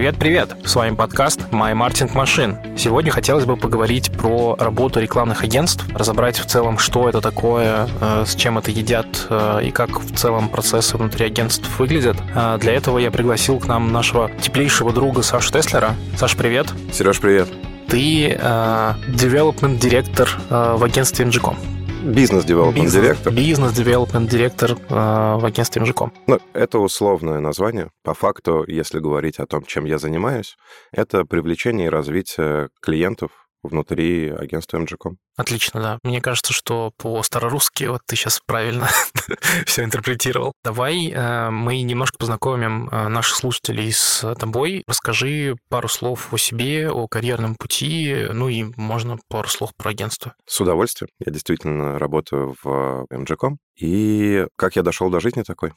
Привет-привет! С вами подкаст My Marketing Machine. Сегодня хотелось бы поговорить про работу рекламных агентств, разобрать в целом, что это такое, э, с чем это едят э, и как в целом процессы внутри агентств выглядят. А для этого я пригласил к нам нашего теплейшего друга Сашу Теслера. Саш, привет! Сереж, привет! Ты э, development директор э, в агентстве MGCOM. Бизнес-девелопмент директор. Бизнес-девелопмент директор в агентстве MGCOM. Ну, это условное название. По факту, если говорить о том, чем я занимаюсь, это привлечение и развитие клиентов внутри агентства MGCOM. Отлично, да. Мне кажется, что по-старорусски вот ты сейчас правильно все интерпретировал. Давай э, мы немножко познакомим э, наших слушателей с тобой. Расскажи пару слов о себе, о карьерном пути, ну и можно пару слов про агентство. С удовольствием. Я действительно работаю в MGCOM. И как я дошел до жизни такой?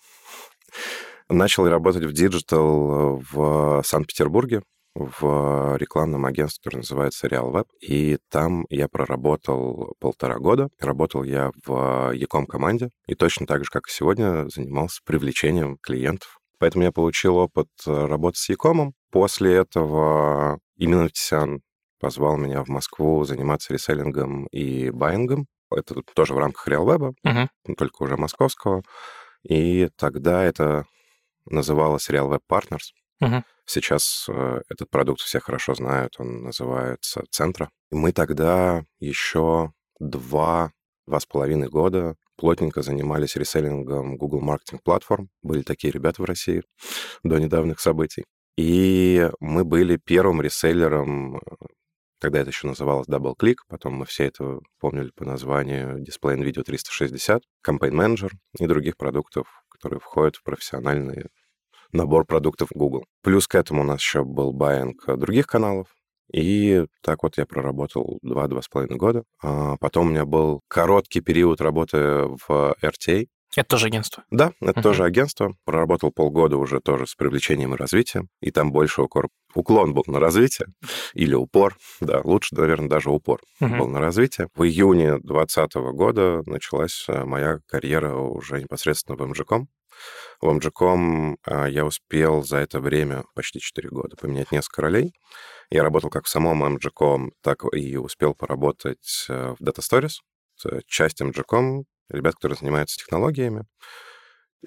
Начал работать в digital в Санкт-Петербурге в рекламном агентстве, которое называется Real Web. И там я проработал полтора года. Работал я в e-com команде. И точно так же, как и сегодня, занимался привлечением клиентов. Поэтому я получил опыт работы с e-com ом. После этого именно Тисян позвал меня в Москву заниматься реселлингом и байингом. Это тоже в рамках Real Web, uh-huh. только уже московского. И тогда это называлось Real Web Partners. Uh-huh. Сейчас э, этот продукт все хорошо знают, он называется Центра. И мы тогда еще два, два с половиной года плотненько занимались реселлингом Google Marketing Platform. Были такие ребята в России до недавних событий. И мы были первым реселлером, когда это еще называлось Double Click, потом мы все это помнили по названию Display and Video 360, Campaign Manager и других продуктов, которые входят в профессиональные набор продуктов Google. Плюс к этому у нас еще был байинг других каналов. И так вот я проработал два-два с половиной года. А потом у меня был короткий период работы в RTA. Это тоже агентство? Да, это uh-huh. тоже агентство. Проработал полгода уже тоже с привлечением и развитием. И там больше укор... уклон был на развитие. Или упор. Да, лучше, наверное, даже упор uh-huh. был на развитие. В июне 2020 года началась э, моя карьера уже непосредственно в MGCOM. В MGCOM а, я успел за это время, почти 4 года, поменять несколько ролей. Я работал как в самом MGCOM, так и успел поработать э, в Data Stories. Часть MGCOM, ребят, которые занимаются технологиями.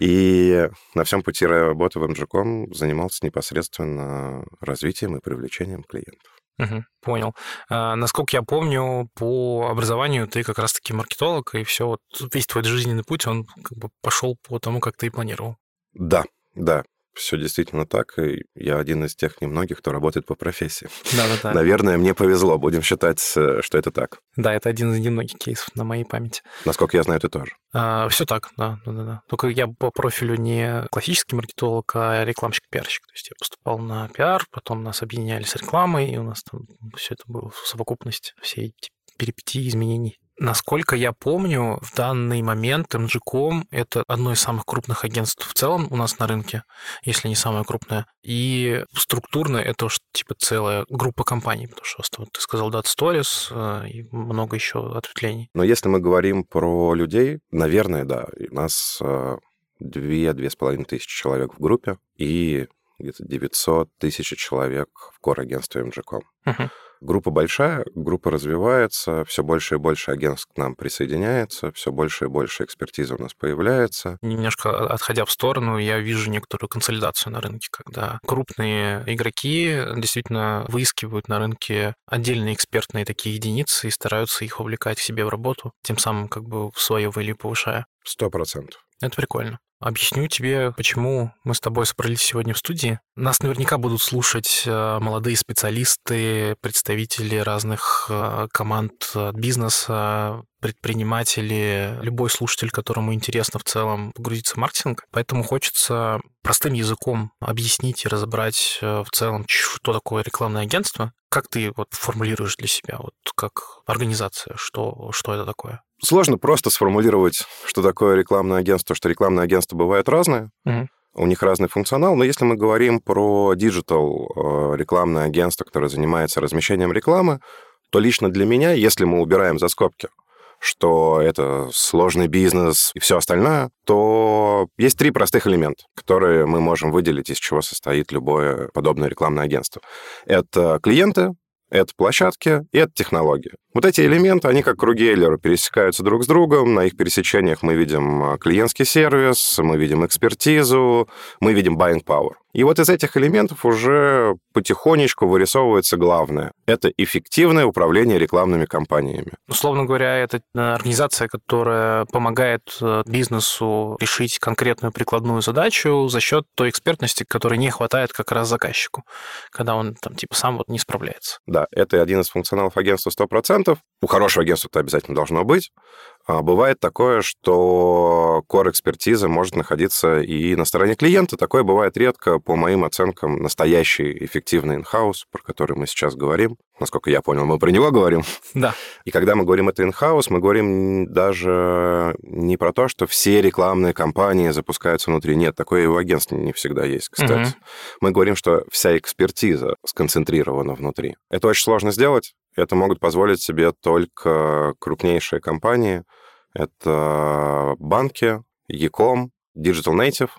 И на всем пути работы в MGCOM занимался непосредственно развитием и привлечением клиентов. Угу, понял. А, насколько я помню, по образованию ты как раз-таки маркетолог, и все, вот весь твой жизненный путь, он как бы пошел по тому, как ты и планировал. Да, да, все действительно так. И я один из тех немногих, кто работает по профессии. Да-да-да. Наверное, мне повезло. Будем считать, что это так. Да, это один из немногих кейсов на моей памяти. Насколько я знаю, ты тоже. А, все так, да, да, да. Только я по профилю не классический маркетолог, а рекламщик-пиарщик. То есть я поступал на пиар, потом нас объединяли с рекламой, и у нас там все это было в совокупность, все эти перипетии изменений. Насколько я помню, в данный момент MGCOM — это одно из самых крупных агентств в целом у нас на рынке, если не самое крупное. И структурно это уж типа целая группа компаний, потому что вот, ты сказал Data Stories э, и много еще ответвлений. Но если мы говорим про людей, наверное, да, у нас э, две-две с половиной тысячи человек в группе и где-то 900 тысяч человек в кор-агентстве MGCOM. Uh-huh. Группа большая, группа развивается, все больше и больше агентств к нам присоединяется, все больше и больше экспертизы у нас появляется. Немножко отходя в сторону, я вижу некоторую консолидацию на рынке, когда крупные игроки действительно выискивают на рынке отдельные экспертные такие единицы и стараются их увлекать к себе в работу, тем самым как бы свое value повышая. Сто процентов. Это прикольно. Объясню тебе, почему мы с тобой собрались сегодня в студии. Нас наверняка будут слушать э, молодые специалисты, представители разных э, команд бизнеса, предприниматели, любой слушатель, которому интересно в целом погрузиться в маркетинг. Поэтому хочется простым языком объяснить и разобрать э, в целом, что такое рекламное агентство. Как ты вот формулируешь для себя, вот как организация, что, что это такое? Сложно просто сформулировать, что такое рекламное агентство, что рекламные агентства бывают разные. Угу. У них разный функционал, но если мы говорим про диджитал э, рекламное агентство, которое занимается размещением рекламы, то лично для меня, если мы убираем за скобки что это сложный бизнес и все остальное, то есть три простых элемента, которые мы можем выделить, из чего состоит любое подобное рекламное агентство. Это клиенты, это площадки и это технологии. Вот эти элементы, они как круги Эйлера пересекаются друг с другом. На их пересечениях мы видим а, клиентский сервис, мы видим экспертизу, мы видим buying power. И вот из этих элементов уже потихонечку вырисовывается главное. Это эффективное управление рекламными кампаниями. Условно говоря, это э, организация, которая помогает э, бизнесу решить конкретную прикладную задачу за счет той экспертности, которой не хватает как раз заказчику, когда он там типа сам вот не справляется. Да, это один из функционалов агентства 100%. У хорошего агентства это обязательно должно быть. А бывает такое, что core-экспертиза может находиться и на стороне клиента. Такое бывает редко. По моим оценкам, настоящий эффективный инхаус, про который мы сейчас говорим, насколько я понял, мы про него говорим. Да. И когда мы говорим это инхаус, мы говорим даже не про то, что все рекламные кампании запускаются внутри. Нет, такое и у агентств не всегда есть, кстати. Угу. Мы говорим, что вся экспертиза сконцентрирована внутри. Это очень сложно сделать. Это могут позволить себе только крупнейшие компании. Это банки, Ecom, Digital Native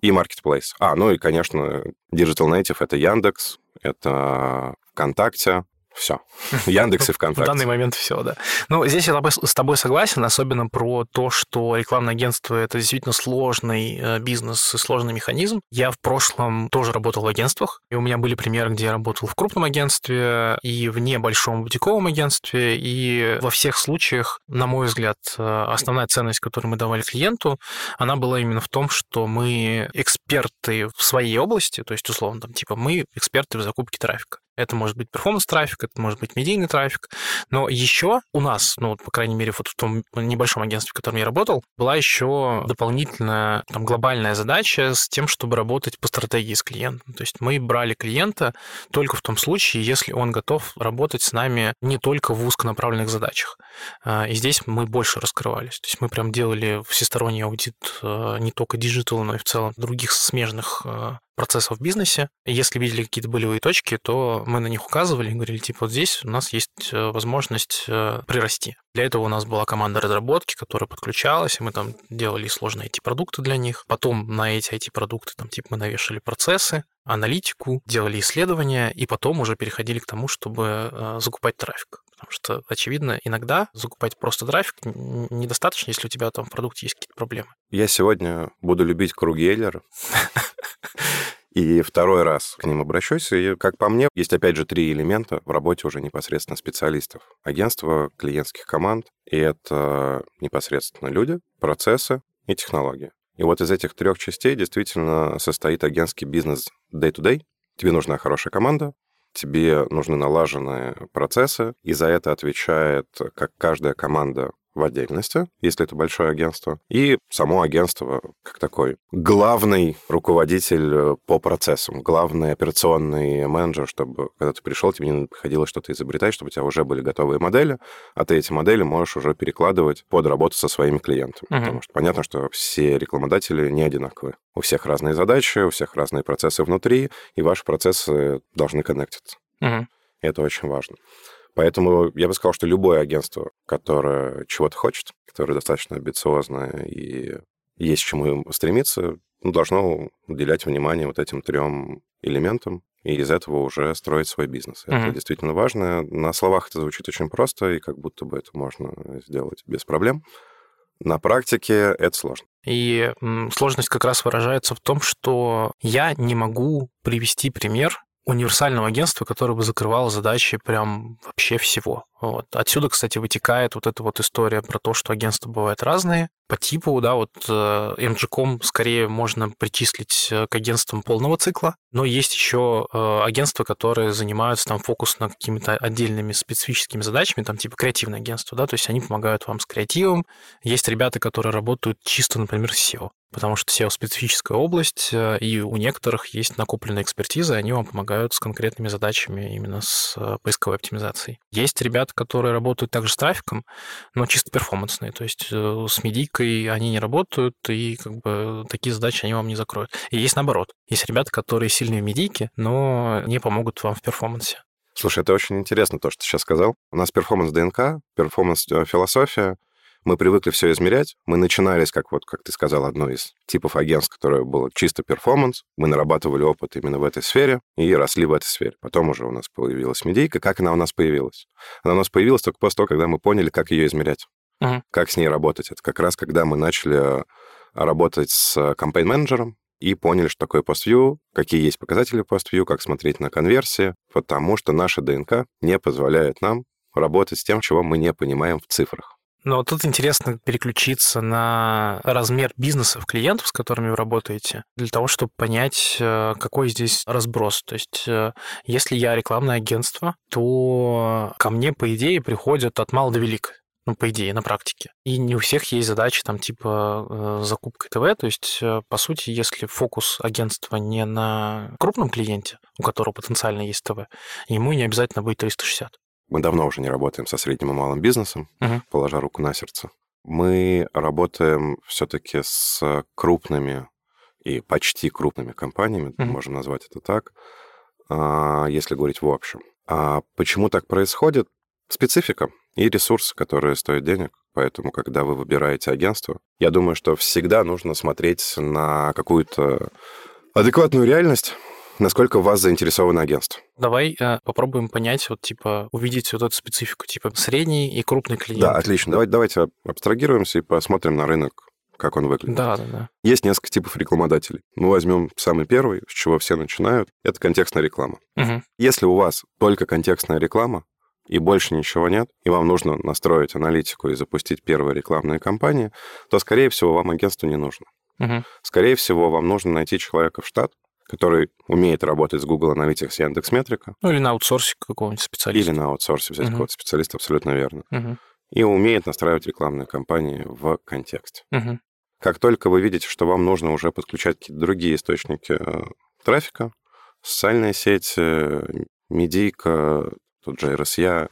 и Marketplace. А, ну и, конечно, Digital Native — это Яндекс, это ВКонтакте, все. Яндекс и ВКонтакте. В данный момент все, да. Ну, здесь я с тобой согласен, особенно про то, что рекламное агентство – это действительно сложный э, бизнес и сложный механизм. Я в прошлом тоже работал в агентствах, и у меня были примеры, где я работал в крупном агентстве и в небольшом бутиковом агентстве, и во всех случаях, на мой взгляд, э, основная ценность, которую мы давали клиенту, она была именно в том, что мы эксперты в своей области, то есть, условно, там, типа, мы эксперты в закупке трафика. Это может быть перформанс-трафик, это может быть медийный трафик. Но еще у нас, ну, по крайней мере, вот в том небольшом агентстве, в котором я работал, была еще дополнительная там, глобальная задача с тем, чтобы работать по стратегии с клиентом. То есть мы брали клиента только в том случае, если он готов работать с нами не только в узконаправленных задачах. А, и здесь мы больше раскрывались. То есть мы прям делали всесторонний аудит э, не только диджитал, но и в целом других смежных э, процессов в бизнесе. Если видели какие-то болевые точки, то мы на них указывали и говорили, типа, вот здесь у нас есть э, возможность э, прирасти. Для этого у нас была команда разработки, которая подключалась, и мы там делали сложные IT-продукты для них. Потом на эти IT-продукты там, типа, мы навешали процессы, аналитику, делали исследования, и потом уже переходили к тому, чтобы э, закупать трафик. Потому что, очевидно, иногда закупать просто трафик недостаточно, если у тебя там в продукте есть какие-то проблемы. Я сегодня буду любить круги Эйлера. И второй раз к ним обращусь. И, как по мне, есть опять же три элемента в работе уже непосредственно специалистов. Агентства, клиентских команд. И это непосредственно люди, процессы и технологии. И вот из этих трех частей действительно состоит агентский бизнес day-to-day. Тебе нужна хорошая команда, тебе нужны налаженные процессы, и за это отвечает как каждая команда в отдельности, если это большое агентство, и само агентство как такой главный руководитель э, по процессам, главный операционный менеджер, чтобы когда ты пришел, тебе не приходилось что-то изобретать, чтобы у тебя уже были готовые модели, а ты эти модели можешь уже перекладывать под работу со своими клиентами. Uh-huh. Потому что понятно, что все рекламодатели не одинаковые. У всех разные задачи, у всех разные процессы внутри, и ваши процессы должны коннектиться. Uh-huh. Это очень важно. Поэтому я бы сказал, что любое агентство, которое чего-то хочет, которое достаточно амбициозное и есть к чему стремиться, ну, должно уделять внимание вот этим трем элементам, и из этого уже строить свой бизнес. Mm-hmm. Это действительно важно. На словах это звучит очень просто, и как будто бы это можно сделать без проблем. На практике это сложно. И сложность как раз выражается в том, что я не могу привести пример универсального агентства, которое бы закрывало задачи прям вообще всего. Вот. Отсюда, кстати, вытекает вот эта вот история про то, что агентства бывают разные. По типу, да, вот э, MG.com скорее можно причислить э, к агентствам полного цикла, но есть еще э, агентства, которые занимаются там фокус на какими-то отдельными специфическими задачами, там типа креативное агентство, да, то есть они помогают вам с креативом. Есть ребята, которые работают чисто, например, с SEO потому что SEO специфическая область, э, и у некоторых есть накопленная экспертиза, и они вам помогают с конкретными задачами именно с э, поисковой оптимизацией. Есть ребята, которые работают также с трафиком, но чисто перформансные, то есть э, с медийкой они не работают, и как бы такие задачи они вам не закроют. И есть наоборот. Есть ребята, которые сильные в медийке, но не помогут вам в перформансе. Слушай, это очень интересно, то, что ты сейчас сказал. У нас перформанс-ДНК, перформанс-философия. Мы привыкли все измерять. Мы начинались, как вот, как ты сказал, одно из типов агентств, которое было чисто перформанс. Мы нарабатывали опыт именно в этой сфере и росли в этой сфере. Потом уже у нас появилась медийка. Как она у нас появилась? Она у нас появилась только после того, когда мы поняли, как ее измерять, uh-huh. как с ней работать. Это как раз когда мы начали работать с кампейн-менеджером, и поняли, что такое PostView, какие есть показатели PostView, как смотреть на конверсии, потому что наша ДНК не позволяет нам работать с тем, чего мы не понимаем в цифрах. Но тут интересно переключиться на размер бизнесов клиентов, с которыми вы работаете, для того, чтобы понять, э, какой здесь разброс. То есть, э, если я рекламное агентство, то ко мне, по идее, приходят от мала до велика ну, по идее, на практике. И не у всех есть задачи там типа э, закупка ТВ, то есть, по сути, если фокус агентства не на крупном клиенте, у которого потенциально есть ТВ, ему не обязательно будет 360. Мы давно уже не работаем со средним и малым бизнесом, угу. положа руку на сердце. Мы работаем все-таки с крупными и почти крупными компаниями, угу. можем назвать это так, а, если говорить в общем. А почему так происходит? Специфика и ресурсы, которые стоят денег. Поэтому, когда вы выбираете агентство, я думаю, что всегда нужно смотреть на какую-то адекватную реальность, насколько вас заинтересовано агентство. Давай э, попробуем понять, вот типа увидеть вот эту специфику, типа средний и крупный клиент. Да, отлично. Давайте, давайте абстрагируемся и посмотрим на рынок, как он выглядит. Да, да, да. Есть несколько типов рекламодателей. Мы возьмем самый первый, с чего все начинают. Это контекстная реклама. Угу. Если у вас только контекстная реклама, и больше ничего нет, и вам нужно настроить аналитику и запустить первые рекламные кампании, то, скорее всего, вам агентство не нужно. Угу. Скорее всего, вам нужно найти человека в штат, который умеет работать с Google Analytics и Яндекс.Метрика. Ну, или на аутсорсе какого-нибудь специалиста. Или на аутсорсе взять угу. какого-то специалиста, абсолютно верно. Угу. И умеет настраивать рекламные кампании в контексте. Угу. Как только вы видите, что вам нужно уже подключать какие-то другие источники э, трафика, социальные сети, медийка, тут же RSA,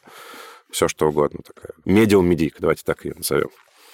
все что угодно. Такая. Медиум медийка, давайте так ее назовем.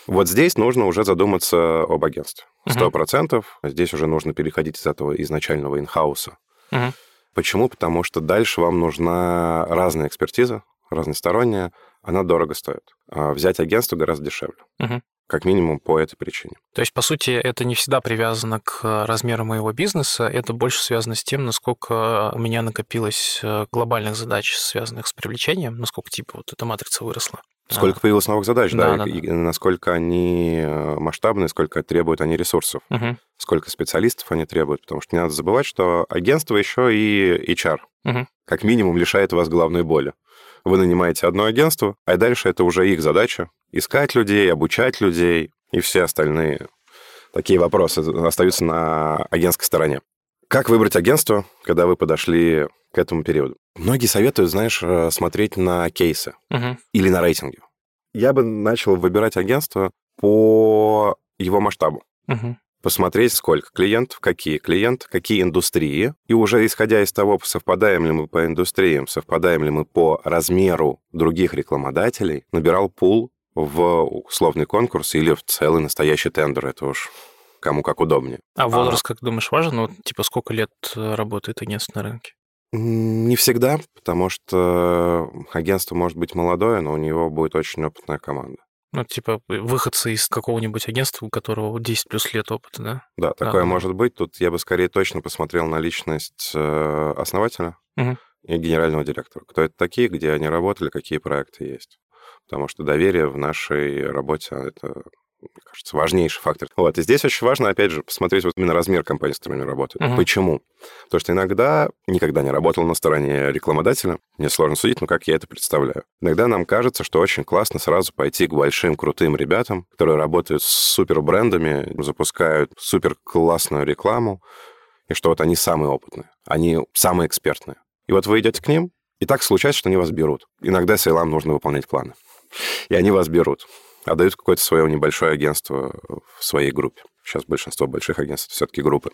Вот здесь нужно уже задуматься об агентстве. Сто процентов. Uh-huh. Здесь уже нужно переходить из этого изначального инхауса. Uh-huh. Почему? Потому что дальше вам нужна разная экспертиза, разносторонняя. Она дорого стоит. А взять агентство гораздо дешевле. Uh-huh как минимум по этой причине. То есть, по сути, это не всегда привязано к размеру моего бизнеса, это больше связано с тем, насколько у меня накопилось э, глобальных задач, связанных с привлечением, насколько типа вот эта матрица выросла. Сколько появилось новых задач, да, да, и, да. и насколько они э, масштабные, сколько требуют они ресурсов, угу. сколько специалистов они требуют, потому что не надо забывать, что агентство еще и HR, угу. как минимум лишает вас головной боли. Вы нанимаете одно агентство, а дальше это уже их задача искать людей, обучать людей и все остальные такие вопросы остаются на агентской стороне. Как выбрать агентство, когда вы подошли к этому периоду? Многие советуют, знаешь, э, смотреть на кейсы угу. или на рейтинги. Я бы начал выбирать агентство по его масштабу. Угу. Посмотреть, сколько клиентов, какие клиенты, какие индустрии. И уже исходя из того, совпадаем ли мы по индустриям, совпадаем ли мы по размеру других рекламодателей, набирал пул в условный конкурс или в целый настоящий тендер. Это уж кому как удобнее. А возраст, а, как думаешь, важен? Ну, типа, сколько лет э, работает агентство на рынке? Не всегда, потому что агентство может быть молодое, но у него будет очень опытная команда. Ну, типа, выходцы из какого-нибудь агентства, у которого 10 плюс лет опыта, да? Да, такое да. может быть. Тут я бы скорее точно посмотрел на личность э, основателя угу. и генерального директора. Кто это такие, где они работали, какие проекты есть потому что доверие в нашей работе — это мне кажется, важнейший фактор. Вот. И здесь очень важно, опять же, посмотреть вот именно размер компании, с которой они работают. Uh-huh. Почему? Потому что иногда, никогда не работал на стороне рекламодателя, мне сложно судить, но как я это представляю. Иногда нам кажется, что очень классно сразу пойти к большим, крутым ребятам, которые работают с супер брендами, запускают супер классную рекламу, и что вот они самые опытные, они самые экспертные. И вот вы идете к ним, и так случается, что они вас берут. Иногда сейлам нужно выполнять планы и они вас берут, отдают какое-то свое небольшое агентство в своей группе. Сейчас большинство больших агентств все-таки группы.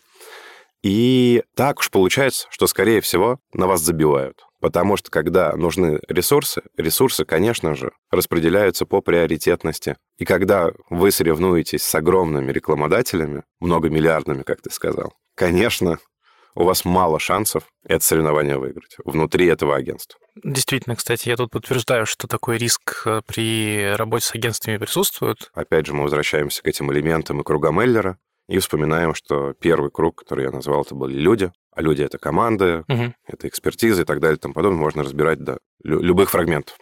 И так уж получается, что, скорее всего, на вас забивают. Потому что, когда нужны ресурсы, ресурсы, конечно же, распределяются по приоритетности. И когда вы соревнуетесь с огромными рекламодателями, многомиллиардными, как ты сказал, конечно, у вас мало шансов это соревнование выиграть внутри этого агентства. Действительно, кстати, я тут подтверждаю, что такой риск э, при работе с агентствами присутствует. Опять же, мы возвращаемся к этим элементам и кругам Эллера и вспоминаем, что первый круг, который я назвал, это были люди, а люди — это команды, угу. это экспертиза и так далее и тому подобное. Можно разбирать до любых фрагментов.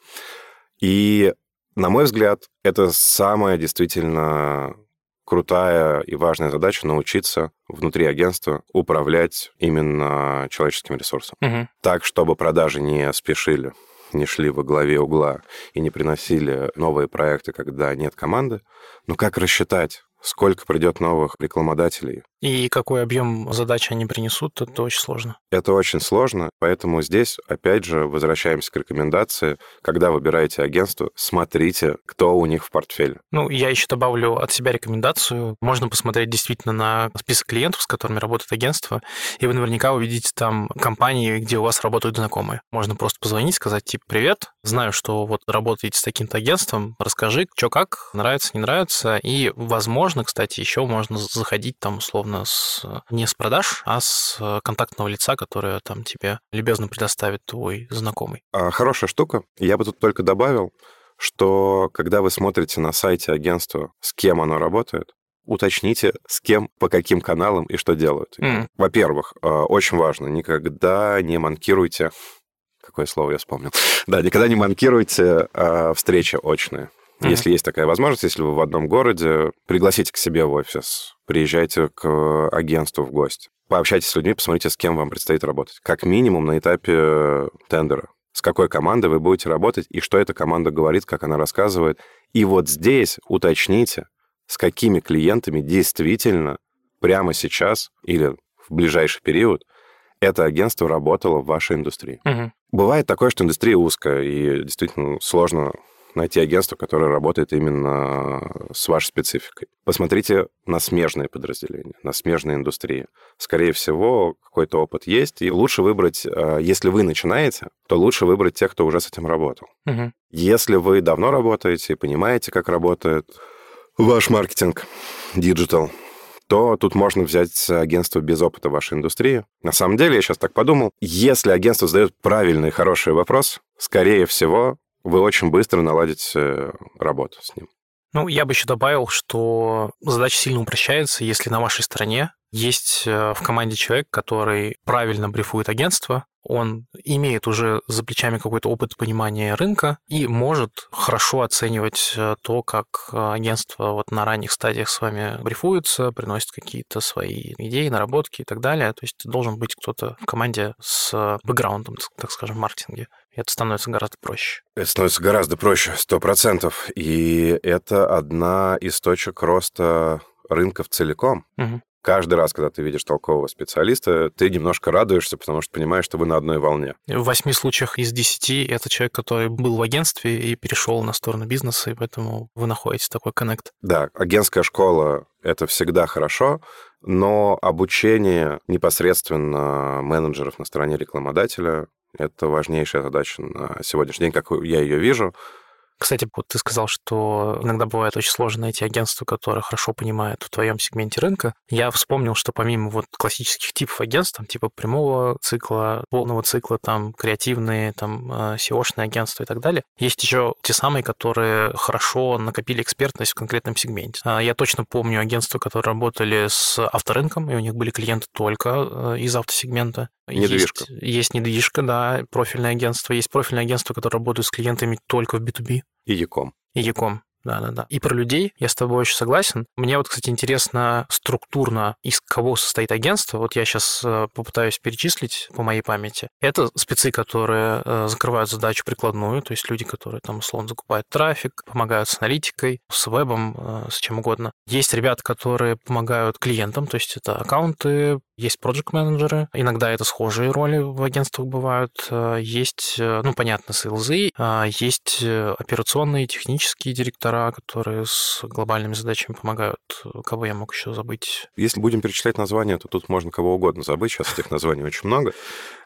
И, на мой взгляд, это самое действительно крутая и важная задача научиться внутри агентства управлять именно человеческим ресурсом. Угу. Так, чтобы продажи не спешили, не шли во главе угла и не приносили новые проекты, когда нет команды. Но как рассчитать, сколько придет новых рекламодателей, и какой объем задач они принесут, это очень сложно. Это очень сложно, поэтому здесь, опять же, возвращаемся к рекомендации. Когда выбираете агентство, смотрите, кто у них в портфеле. Ну, я еще добавлю от себя рекомендацию. Можно посмотреть действительно на список клиентов, с которыми работает агентство, и вы наверняка увидите там компании, где у вас работают знакомые. Можно просто позвонить, сказать, типа, привет, знаю, что вот работаете с таким-то агентством, расскажи, что как, нравится, не нравится, и, возможно, кстати, еще можно заходить там условно условно с, не с продаж, а с контактного лица, которое там тебе любезно предоставит твой знакомый. А, хорошая штука. Я бы тут только добавил, что когда вы смотрите на сайте агентства, с кем оно работает, уточните, с кем, по каким каналам и что делают. Mm. Во-первых, а, очень важно, никогда не манкируйте какое слово я вспомнил. Да, никогда не манкируйте э, встречи очные. Mm-hmm. Если есть такая возможность, если вы в одном городе, пригласите к себе в офис, приезжайте к агентству в гости, пообщайтесь с людьми, посмотрите, с кем вам предстоит работать. Как минимум на этапе тендера. С какой командой вы будете работать, и что эта команда говорит, как она рассказывает. И вот здесь уточните, с какими клиентами действительно прямо сейчас или в ближайший период это агентство работало в вашей индустрии. Угу. Бывает такое, что индустрия узкая, и действительно сложно найти агентство, которое работает именно с вашей спецификой. Посмотрите на смежные подразделения, на смежные индустрии. Скорее всего, какой-то опыт есть, и лучше выбрать, э, если вы начинаете, то лучше выбрать тех, кто уже с этим работал. Угу. Если вы давно работаете, понимаете, как работает ваш маркетинг, диджитал, то тут можно взять агентство без опыта вашей индустрии. На самом деле, я сейчас так подумал, если агентство задает правильный, хороший вопрос, скорее всего, вы очень быстро наладите работу с ним. Ну, я бы еще добавил, что задача сильно упрощается, если на вашей стороне есть э, в команде человек, который правильно брифует агентство, он имеет уже за плечами какой-то опыт понимания рынка и может хорошо оценивать э, то, как агентство вот на ранних стадиях с вами брифуется, приносит какие-то свои идеи, наработки и так далее. То есть должен быть кто-то в команде с бэкграундом, так скажем, в маркетинге это становится гораздо проще. Это становится гораздо проще, сто процентов. И это одна из точек роста рынков целиком. Угу. Каждый раз, когда ты видишь толкового специалиста, ты немножко радуешься, потому что понимаешь, что вы на одной волне. В восьми случаях из десяти это человек, который был в агентстве и перешел на сторону бизнеса, и поэтому вы находите такой коннект. Да, агентская школа — это всегда хорошо, но обучение непосредственно менеджеров на стороне рекламодателя это важнейшая задача на сегодняшний день, как я ее вижу. Кстати, вот ты сказал, что иногда бывает очень сложно найти агентство, которое хорошо понимает в твоем сегменте рынка. Я вспомнил, что помимо вот классических типов агентств, там, типа прямого цикла, полного цикла, там, креативные, там, э, SEO-шные агентства и так далее, есть еще те самые, которые хорошо накопили экспертность в конкретном сегменте. А, я точно помню агентства, которые работали с авторынком, и у них были клиенты только э, из автосегмента. Недвижка. Есть, есть недвижка, да, профильное агентство. Есть профильное агентство, которое работает с клиентами только в B2B. И Яком. И Яком. Да, да, да. И про людей я с тобой очень согласен. Мне вот, кстати, интересно структурно, из кого состоит агентство. Вот я сейчас э, попытаюсь перечислить по моей памяти. Это спецы, которые э, закрывают задачу прикладную, то есть люди, которые там условно закупают трафик, помогают с аналитикой, с вебом, э, с чем угодно. Есть ребята, которые помогают клиентам, то есть это аккаунты, есть проект менеджеры иногда это схожие роли в агентствах бывают. Есть, ну, понятно, сейлзы, есть операционные, технические директора, которые с глобальными задачами помогают. Кого я мог еще забыть? Если будем перечислять названия, то тут можно кого угодно забыть. Сейчас этих названий очень много.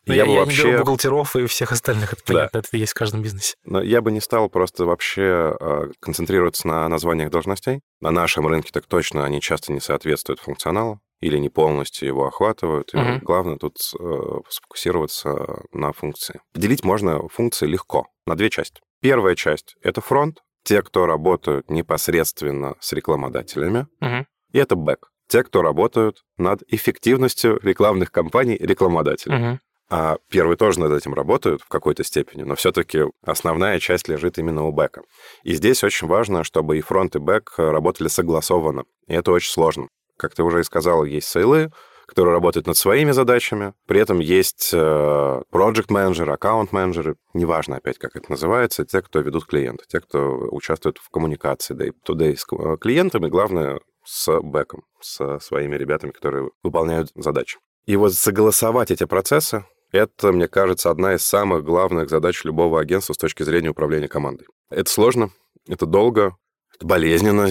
Но я, я, бы я вообще... не беру бухгалтеров и всех остальных, это понятно, да. это есть в каждом бизнесе. Но я бы не стал просто вообще э, концентрироваться на названиях должностей. На нашем рынке так точно они часто не соответствуют функционалу или не полностью его охватывают. И Мгм. главное тут э, сфокусироваться на функции. Делить можно функции легко на две части. Первая часть — это фронт, те, кто работают непосредственно с рекламодателями, Мгм. и это бэк, те, кто работают над эффективностью рекламных кампаний рекламодателей. Мгм. А первые тоже над этим работают в какой-то степени, но все-таки основная часть лежит именно у бэка. И здесь очень важно, чтобы и фронт, и бэк работали согласованно. И это очень сложно. Как ты уже и сказал, есть сейлы, которые работают над своими задачами. При этом есть э, project менеджеры аккаунт менеджеры неважно опять, как это называется, те, кто ведут клиента, те, кто участвует в коммуникации day to day с э, клиентами, главное, с бэком, с своими ребятами, которые выполняют задачи. И вот согласовать эти процессы, это, мне кажется, одна из самых главных задач любого агентства с точки зрения управления командой. Это сложно, это долго, это болезненно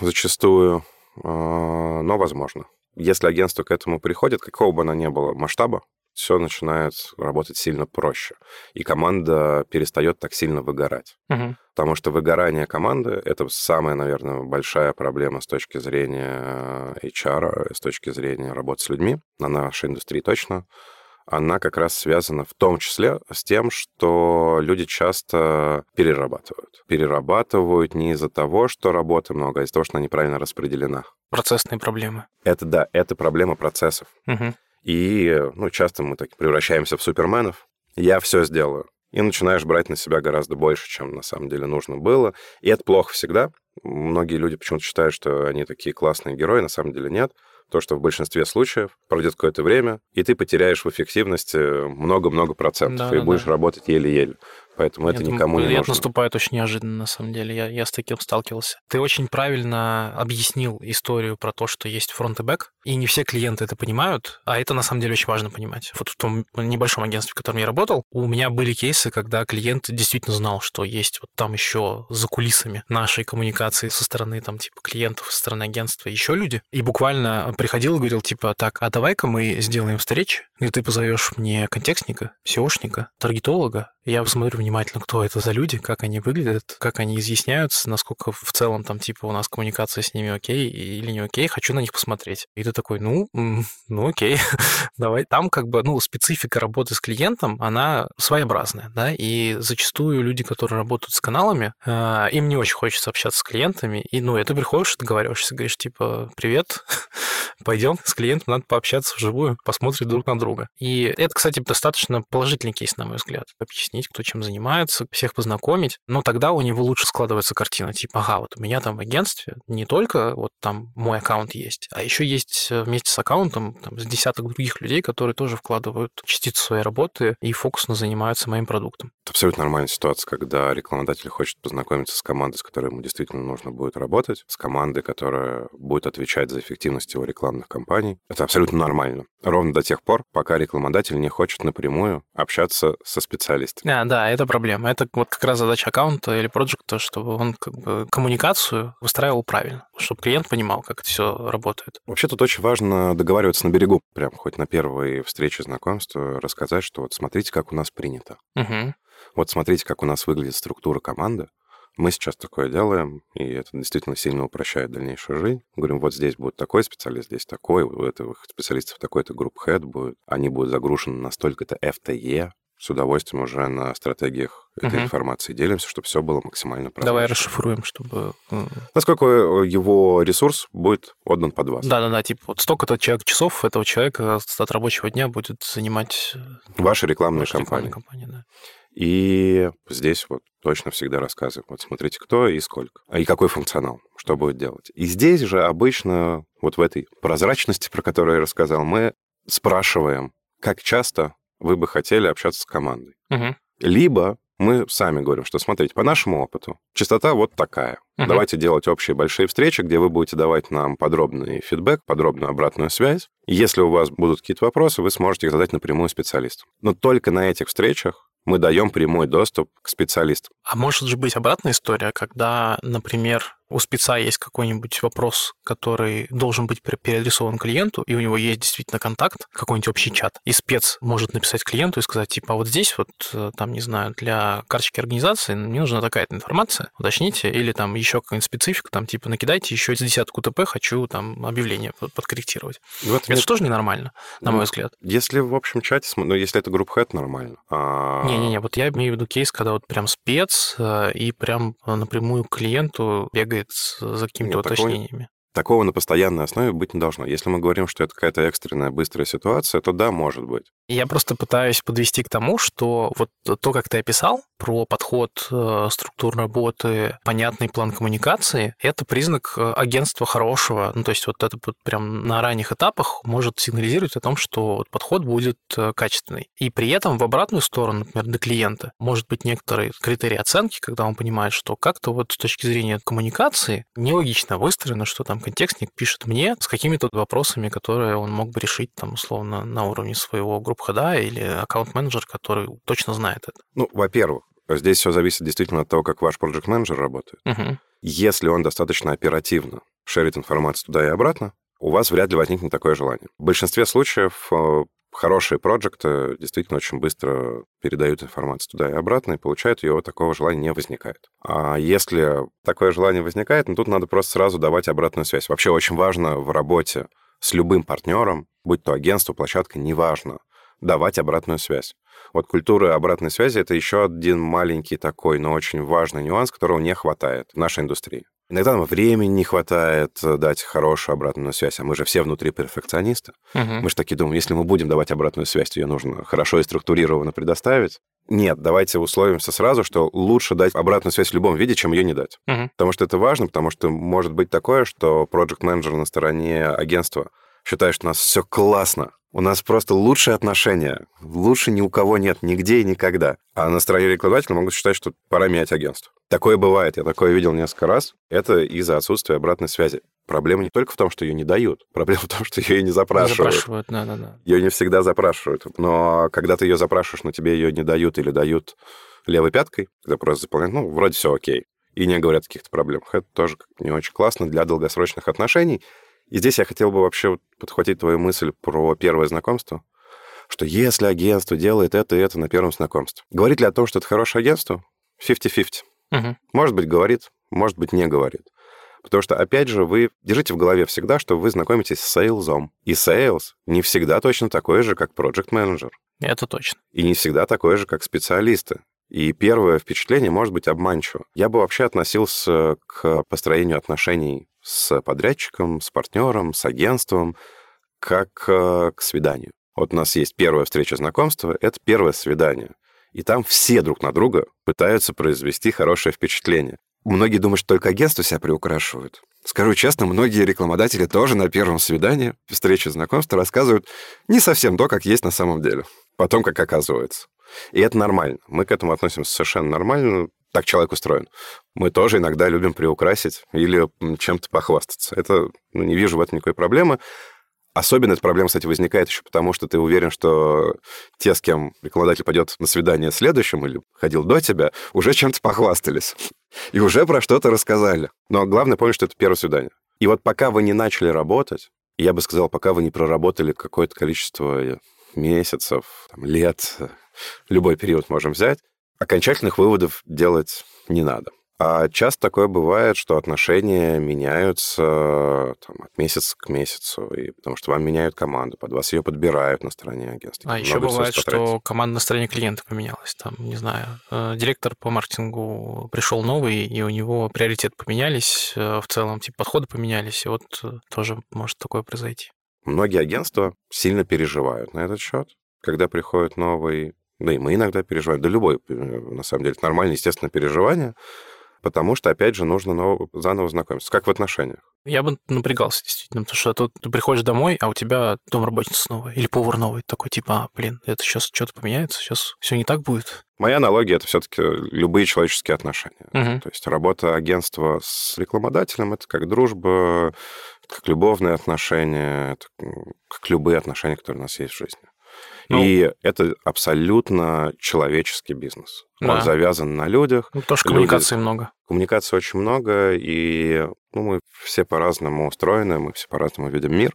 зачастую, но возможно. Если агентство к этому приходит, какого бы оно ни было масштаба, все начинает работать сильно проще. И команда перестает так сильно выгорать. Мгм. Потому что выгорание команды — это самая, наверное, большая проблема с точки зрения HR, с точки зрения работы с людьми, на нашей индустрии точно. Она как раз связана в том числе с тем, что люди часто перерабатывают. Перерабатывают не из-за того, что работы много, а из-за того, что она неправильно распределена. Процессные проблемы. Это да, это проблема процессов. Мгм. И ну, часто мы так превращаемся в суперменов. Я все сделаю. И начинаешь брать на себя гораздо больше, чем на самом деле нужно было. И это плохо всегда. Многие люди почему-то считают, что они такие классные герои, на самом деле нет. То, что в большинстве случаев пройдет какое-то время, и ты потеряешь в эффективности много-много процентов, и Да-да-да. будешь работать еле-еле. Поэтому это Нет, никому не это нужно. наступает очень неожиданно, на самом деле. Я, я с таким сталкивался. Ты очень правильно объяснил историю про то, что есть фронт и бэк, и не все клиенты это понимают, а это на самом деле очень важно понимать. Вот в том небольшом агентстве, в котором я работал, у меня были кейсы, когда клиент действительно знал, что есть вот там еще за кулисами нашей коммуникации со стороны там типа клиентов, со стороны агентства еще люди, и буквально приходил и говорил типа так, а давай-ка мы сделаем встречу, где ты позовешь мне контекстника, SEOшника, таргетолога, я посмотрю внимательно, кто это за люди, как они выглядят, как они изъясняются, насколько в целом там типа у нас коммуникация с ними окей или не окей, хочу на них посмотреть. И ты такой, ну, ну окей, давай. Там как бы, ну, специфика работы с клиентом, она своеобразная, да, и зачастую люди, которые работают с каналами, э, им не очень хочется общаться с клиентами, и, ну, и ты приходишь, договариваешься, говоришь, типа, привет, пойдем с клиентом, надо пообщаться вживую, посмотреть друг на друга. И это, кстати, достаточно положительный кейс, на мой взгляд. Объяснить, кто чем занимается, всех познакомить. Но тогда у него лучше складывается картина. Типа, ага, вот у меня там в агентстве не только вот там мой аккаунт есть, а еще есть э, вместе с аккаунтом там, с десяток других людей, которые тоже вкладывают частицу своей работы и фокусно занимаются моим продуктом. Это абсолютно нормальная ситуация, когда рекламодатель хочет познакомиться с командой, с которой ему действительно нужно будет работать, с командой, которая будет отвечать за эффективность его рекламных кампаний. Это абсолютно нормально. Ровно до тех пор, пока рекламодатель не хочет напрямую общаться со специалистами. А, да, это проблема. Это вот как раз задача аккаунта или проекта, чтобы он как бы коммуникацию выстраивал правильно, чтобы клиент понимал, как это все работает. Вообще тут очень важно договариваться на берегу, прям хоть на первой встрече знакомства, рассказать, что вот смотрите, как у нас принято. Мгм. Вот смотрите, как у нас выглядит структура команды. Мы сейчас такое делаем, и это действительно сильно упрощает дальнейшую жизнь. Говорим, вот здесь будет такой специалист, здесь такой, у этого специалистов такой-то групп head будет. Они будут загружены на столько-то FTE. С удовольствием уже на стратегиях этой Мгм. информации делимся, чтобы все было максимально прозрачно. Давай расшифруем, чтобы... м, Насколько э, его ресурс будет отдан под вас. Да-да-да, типа вот столько-то человек часов этого человека от рабочего дня будет занимать э, Ваши рекламные ваша кампании. рекламная компания, да. И здесь вот точно всегда рассказываем. Вот смотрите, кто и сколько. И какой функционал, что будет делать. И здесь же обычно, вот в этой прозрачности, про которую я рассказал, мы спрашиваем, как часто вы бы хотели общаться с командой. Мгм. Либо мы сами говорим, что смотрите, по нашему опыту, частота вот такая. Мгм. Давайте делать общие большие встречи, где вы будете давать нам подробный фидбэк, подробную обратную связь. Если у вас будут какие-то вопросы, вы сможете их задать напрямую специалисту. Но только на этих встречах мы даем прямой доступ к специалистам. А может же быть обратная история, когда, например, у спеца есть какой-нибудь вопрос, который должен быть переадресован клиенту, и у него есть действительно контакт, какой-нибудь общий чат, и спец может написать клиенту и сказать, типа, «А вот здесь вот, э, там, не знаю, для карточки организации мне нужна такая-то информация, уточните, или там еще какая-нибудь специфика, там, типа, накидайте еще десятку ТП, хочу там объявление подкорректировать. Вот это нет... тоже ненормально, на мой взгляд. Если в общем чате, ну, если это группа это нормально. А Не-не-не, вот я имею в виду кейс, когда вот прям спец э, и прям напрямую к клиенту бегает за какими-то уточнениями. Такого на постоянной основе быть не должно. Если мы говорим, что это какая-то экстренная, быстрая ситуация, то да, может быть. Я просто пытаюсь подвести к тому, что вот то, как ты описал, про подход, э, структур работы, понятный план коммуникации, это признак э, агентства хорошего. Ну, то есть вот это вот прям на ранних этапах может сигнализировать о том, что подход будет э, качественный. И при этом в обратную сторону, например, для клиента, может быть некоторые критерии оценки, когда он понимает, что как-то вот с точки зрения коммуникации нелогично выстроено, что там контекстник пишет мне с какими-то вопросами, которые он мог бы решить там условно на уровне своего групп хода или аккаунт-менеджер, который точно знает это. Ну, во-первых, Здесь все зависит действительно от того, как ваш проект менеджер работает. Угу. Если он достаточно оперативно шерит информацию туда и обратно, у вас вряд ли возникнет такое желание. В большинстве случаев э, хорошие проекты действительно очень быстро передают информацию туда и обратно, и получают ее, такого желания не возникает. А если такое желание возникает, ну тут надо просто сразу давать обратную связь. Вообще очень важно в работе с любым партнером, будь то агентство, площадка, неважно, давать обратную связь. Вот культура обратной связи — это еще один маленький такой, но очень важный нюанс, которого не хватает в нашей индустрии. Иногда нам времени не хватает э, дать хорошую обратную связь, а мы же все внутри перфекционисты. Угу. Мы же такие думаем, если мы будем давать обратную связь, то ее нужно хорошо и структурированно предоставить. Нет, давайте условимся сразу, что лучше дать обратную связь в любом виде, чем ее не дать. Угу. Потому что это важно, потому что может быть такое, что проект менеджер на стороне агентства считает, что у нас все классно, у нас просто лучшие отношения. Лучше ни у кого нет нигде и никогда. А на стороне рекламодателя могут считать, что пора менять агентство. Такое бывает, я такое видел несколько раз. Это из-за отсутствия обратной связи. Проблема не только в том, что ее не дают. Проблема в том, что ее и не запрашивают. Не запрашивают, да, да, да. Ее не всегда запрашивают. Но когда ты ее запрашиваешь, но тебе ее не дают или дают левой пяткой, когда просто заполняют, ну, вроде все окей. И не говорят о каких-то проблемах. Это тоже не очень классно для долгосрочных отношений. И здесь я хотел бы вообще подхватить твою мысль про первое знакомство, что если агентство делает это и это на первом знакомстве, говорит ли о том, что это хорошее агентство? 50-50. Угу. Может быть, говорит, может быть, не говорит. Потому что, опять же, вы держите в голове всегда, что вы знакомитесь с сейлзом. И сейлз не всегда точно такой же, как проект менеджер Это точно. И не всегда такой же, как специалисты. И первое впечатление может быть обманчиво. Я бы вообще относился к построению отношений с подрядчиком, с партнером, с агентством, как э, к свиданию. Вот у нас есть первая встреча знакомства, это первое свидание. И там все друг на друга пытаются произвести хорошее впечатление. Многие думают, что только агентство себя приукрашивают. Скажу честно, многие рекламодатели тоже на первом свидании, встрече знакомства, рассказывают не совсем то, как есть на самом деле. Потом, как оказывается. И это нормально. Мы к этому относимся совершенно нормально так человек устроен. Мы тоже иногда любим приукрасить или чем-то похвастаться. Это, ну, не вижу в этом никакой проблемы. Особенно эта проблема, кстати, возникает еще потому, что ты уверен, что те, с кем рекламодатель пойдет на свидание следующим или ходил до тебя, уже чем-то похвастались. И уже про что-то рассказали. Но главное помнить, что это первое свидание. И вот пока вы не начали работать, я бы сказал, пока вы не проработали какое-то количество месяцев, там, лет, любой период можем взять, окончательных выводов делать не надо. А часто такое бывает, что отношения меняются там, от месяца к месяцу, и потому что вам меняют команду, под вас ее подбирают на стороне агентства. А еще бывает, что команда на стороне клиента поменялась. Там, не знаю, э, директор по маркетингу пришел новый, и у него приоритеты поменялись, э, в целом типа подходы поменялись, и вот э, тоже может такое произойти. Многие агентства сильно переживают на этот счет, когда приходит новый да и мы иногда переживаем. Да любой, э, на самом деле, это нормальное, естественно, переживание, потому что, опять же, нужно ново, заново знакомиться, как в отношениях. Я бы напрягался, действительно, потому что тут ты приходишь домой, а у тебя домработница новая или повар новый, такой типа, а, блин, это сейчас что-то поменяется, сейчас все не так будет. Моя аналогия — это все-таки любые человеческие отношения. Угу. То есть работа агентства с рекламодателем — это как дружба, как любовные отношения, как любые отношения, которые у нас есть в жизни. Ну, и это абсолютно человеческий бизнес. Да. Он завязан на людях. Ну, что коммуникации Люди... много. Коммуникации очень много, и ну, мы все по-разному устроены, мы все по-разному видим мир.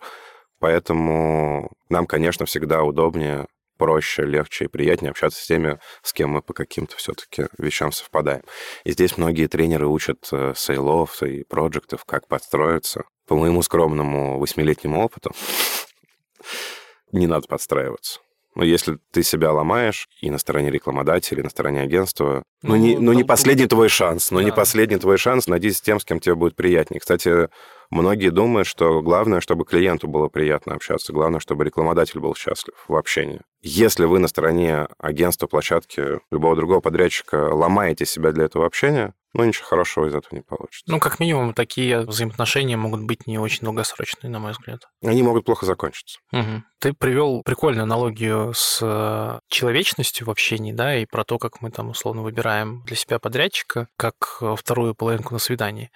Поэтому нам, конечно, всегда удобнее проще, легче и приятнее общаться с теми, с кем мы по каким-то все-таки вещам совпадаем. И здесь многие тренеры учат э, сейлов и проектов, как подстроиться. По моему скромному восьмилетнему опыту не надо подстраиваться. Но если ты себя ломаешь и на стороне рекламодателя, и на стороне агентства, ну, ну, не, ну, не последний твой шанс, ну, да. не последний твой шанс, найдись с тем, с кем тебе будет приятнее. Кстати, многие думают, что главное, чтобы клиенту было приятно общаться, главное, чтобы рекламодатель был счастлив в общении. Если вы на стороне агентства, площадки, любого другого подрядчика ломаете себя для этого общения, ну, ничего хорошего из этого не получится. Ну, как минимум, такие взаимоотношения могут быть не очень долгосрочные, на мой взгляд. Они могут плохо закончиться. Угу. Ты привел прикольную аналогию с э, человечностью в общении, да, и про то, как мы там условно выбираем для себя подрядчика, как э, вторую половинку на свидании.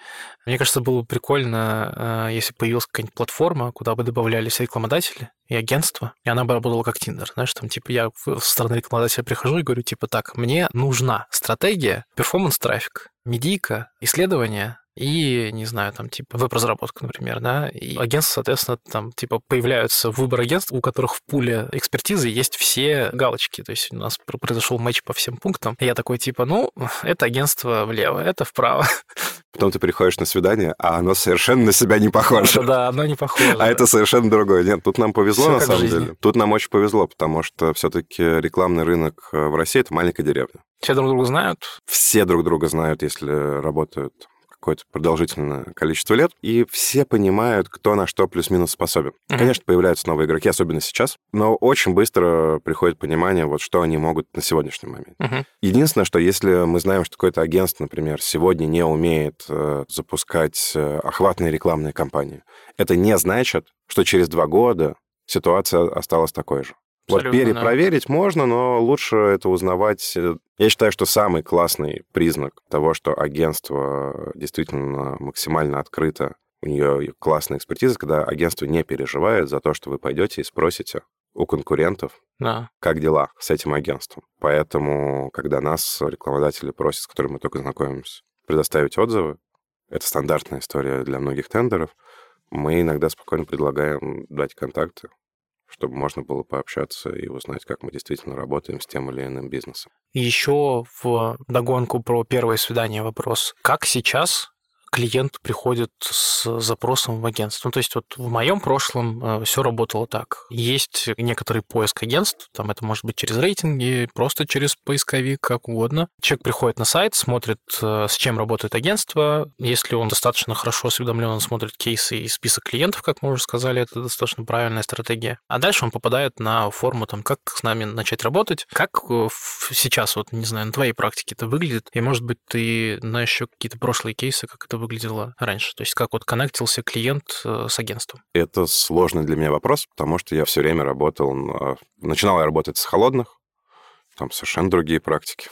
Мне кажется, было бы прикольно, э, если появилась какая-нибудь платформа, куда бы добавлялись рекламодатели, и агентство, и она работала как Тиндер. Знаешь, там, типа, я со стороны рекламодателя прихожу и говорю, типа, так, мне нужна стратегия, перформанс-трафик, медийка, исследования, и, не знаю, там, типа, веб-разработка, например, да, и агентства, соответственно, там, типа, появляются выбор агентств, у которых в пуле экспертизы есть все галочки, то есть у нас произошел матч по всем пунктам, и я такой, типа, ну, это агентство влево, это вправо. Потом ты приходишь на свидание, а оно совершенно на себя не похоже. Да, да оно не похоже. А это совершенно другое. Нет, тут нам повезло, на самом деле. Тут нам очень повезло, потому что все-таки рекламный рынок э, в России — это маленькая деревня. Все друг друга знают? Все друг друга знают, если работают какое-то продолжительное количество лет, и все понимают, кто на что плюс-минус способен. Mm-hmm. Конечно, появляются новые игроки, особенно сейчас, но очень быстро приходит понимание, вот что они могут на сегодняшний момент. Mm-hmm. Единственное, что если мы знаем, что какое-то агентство, например, сегодня не умеет э, запускать э, охватные рекламные кампании, это не значит, что через два года ситуация осталась такой же. Вот перепроверить да. можно, но лучше это узнавать. Э, я считаю, что самый классный признак того, что агентство действительно максимально открыто, у нее классная экспертиза, когда агентство не переживает за то, что вы пойдете и спросите у конкурентов, да. как дела с этим агентством. Поэтому, когда нас рекламодатели просят, с которыми мы только знакомимся, предоставить отзывы, это стандартная история для многих тендеров, мы иногда спокойно предлагаем дать контакты чтобы можно было пообщаться и узнать, как мы действительно работаем с тем или иным бизнесом. Еще в догонку про первое свидание вопрос. Как сейчас клиент приходит с запросом в агентство. Ну, то есть вот в моем прошлом э, все работало так. Есть некоторый поиск агентств, там это может быть через рейтинги, просто через поисковик, как угодно. Человек приходит на сайт, смотрит, э, с чем работает агентство. Если он достаточно хорошо осведомлен, он смотрит кейсы и список клиентов, как мы уже сказали, это достаточно правильная стратегия. А дальше он попадает на форму, там, как с нами начать работать. Как э, сейчас, вот, не знаю, на твоей практике это выглядит? И, может быть, ты знаешь еще какие-то прошлые кейсы, как это выглядело раньше? То есть как вот коннектился клиент э, с агентством? Это сложный для меня вопрос, потому что я все время работал... На... Начинал я работать с холодных, там совершенно другие практики.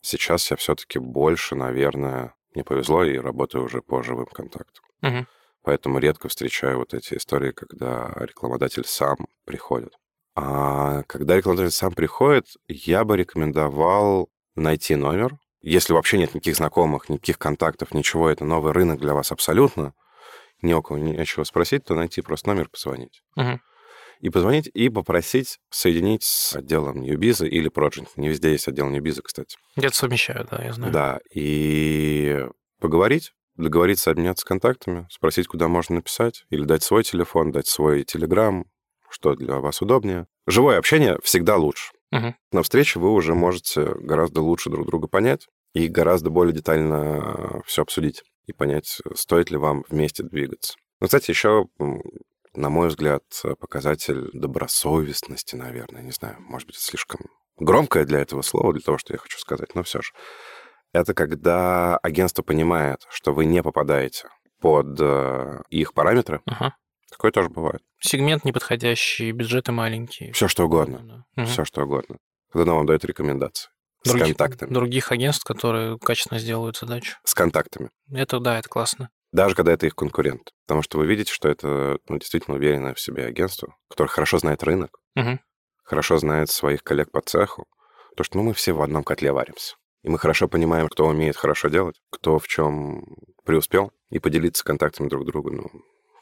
Сейчас я все-таки больше, наверное, мне повезло и работаю уже по живым контактам. Угу. Поэтому редко встречаю вот эти истории, когда рекламодатель сам приходит. А когда рекламодатель сам приходит, я бы рекомендовал найти номер, если вообще нет никаких знакомых, никаких контактов, ничего, это новый рынок для вас абсолютно, ни у кого нечего спросить, то найти просто номер, позвонить. Угу. И позвонить, и попросить соединить с отделом Ньюбиза или Project. Не везде есть отдел Ньюбиза, кстати. Где-то совмещают, да, я знаю. Да, и поговорить, договориться обменяться контактами, спросить, куда можно написать, или дать свой телефон, дать свой телеграм, что для вас удобнее. Живое общение всегда лучше. Угу. На встрече вы уже можете гораздо лучше друг друга понять и гораздо более детально все обсудить и понять, стоит ли вам вместе двигаться. Ну, кстати, еще, на мой взгляд, показатель добросовестности, наверное, не знаю, может быть, слишком громкое для этого слова, для того, что я хочу сказать, но все же. Это когда агентство понимает, что вы не попадаете под э, их параметры, ага. Такое тоже бывает. Сегмент неподходящий, бюджеты маленькие. Все что угодно. Да. Все что угодно. Когда нам дает рекомендации. Других, с контактами. Других агентств, которые качественно сделают задачу. С контактами. Это да, это классно. Даже когда это их конкурент. Потому что вы видите, что это ну, действительно уверенное в себе агентство, которое хорошо знает рынок, угу. хорошо знает своих коллег по цеху, то что ну, мы все в одном котле варимся. И мы хорошо понимаем, кто умеет хорошо делать, кто в чем преуспел, и поделиться контактами друг друга, ну,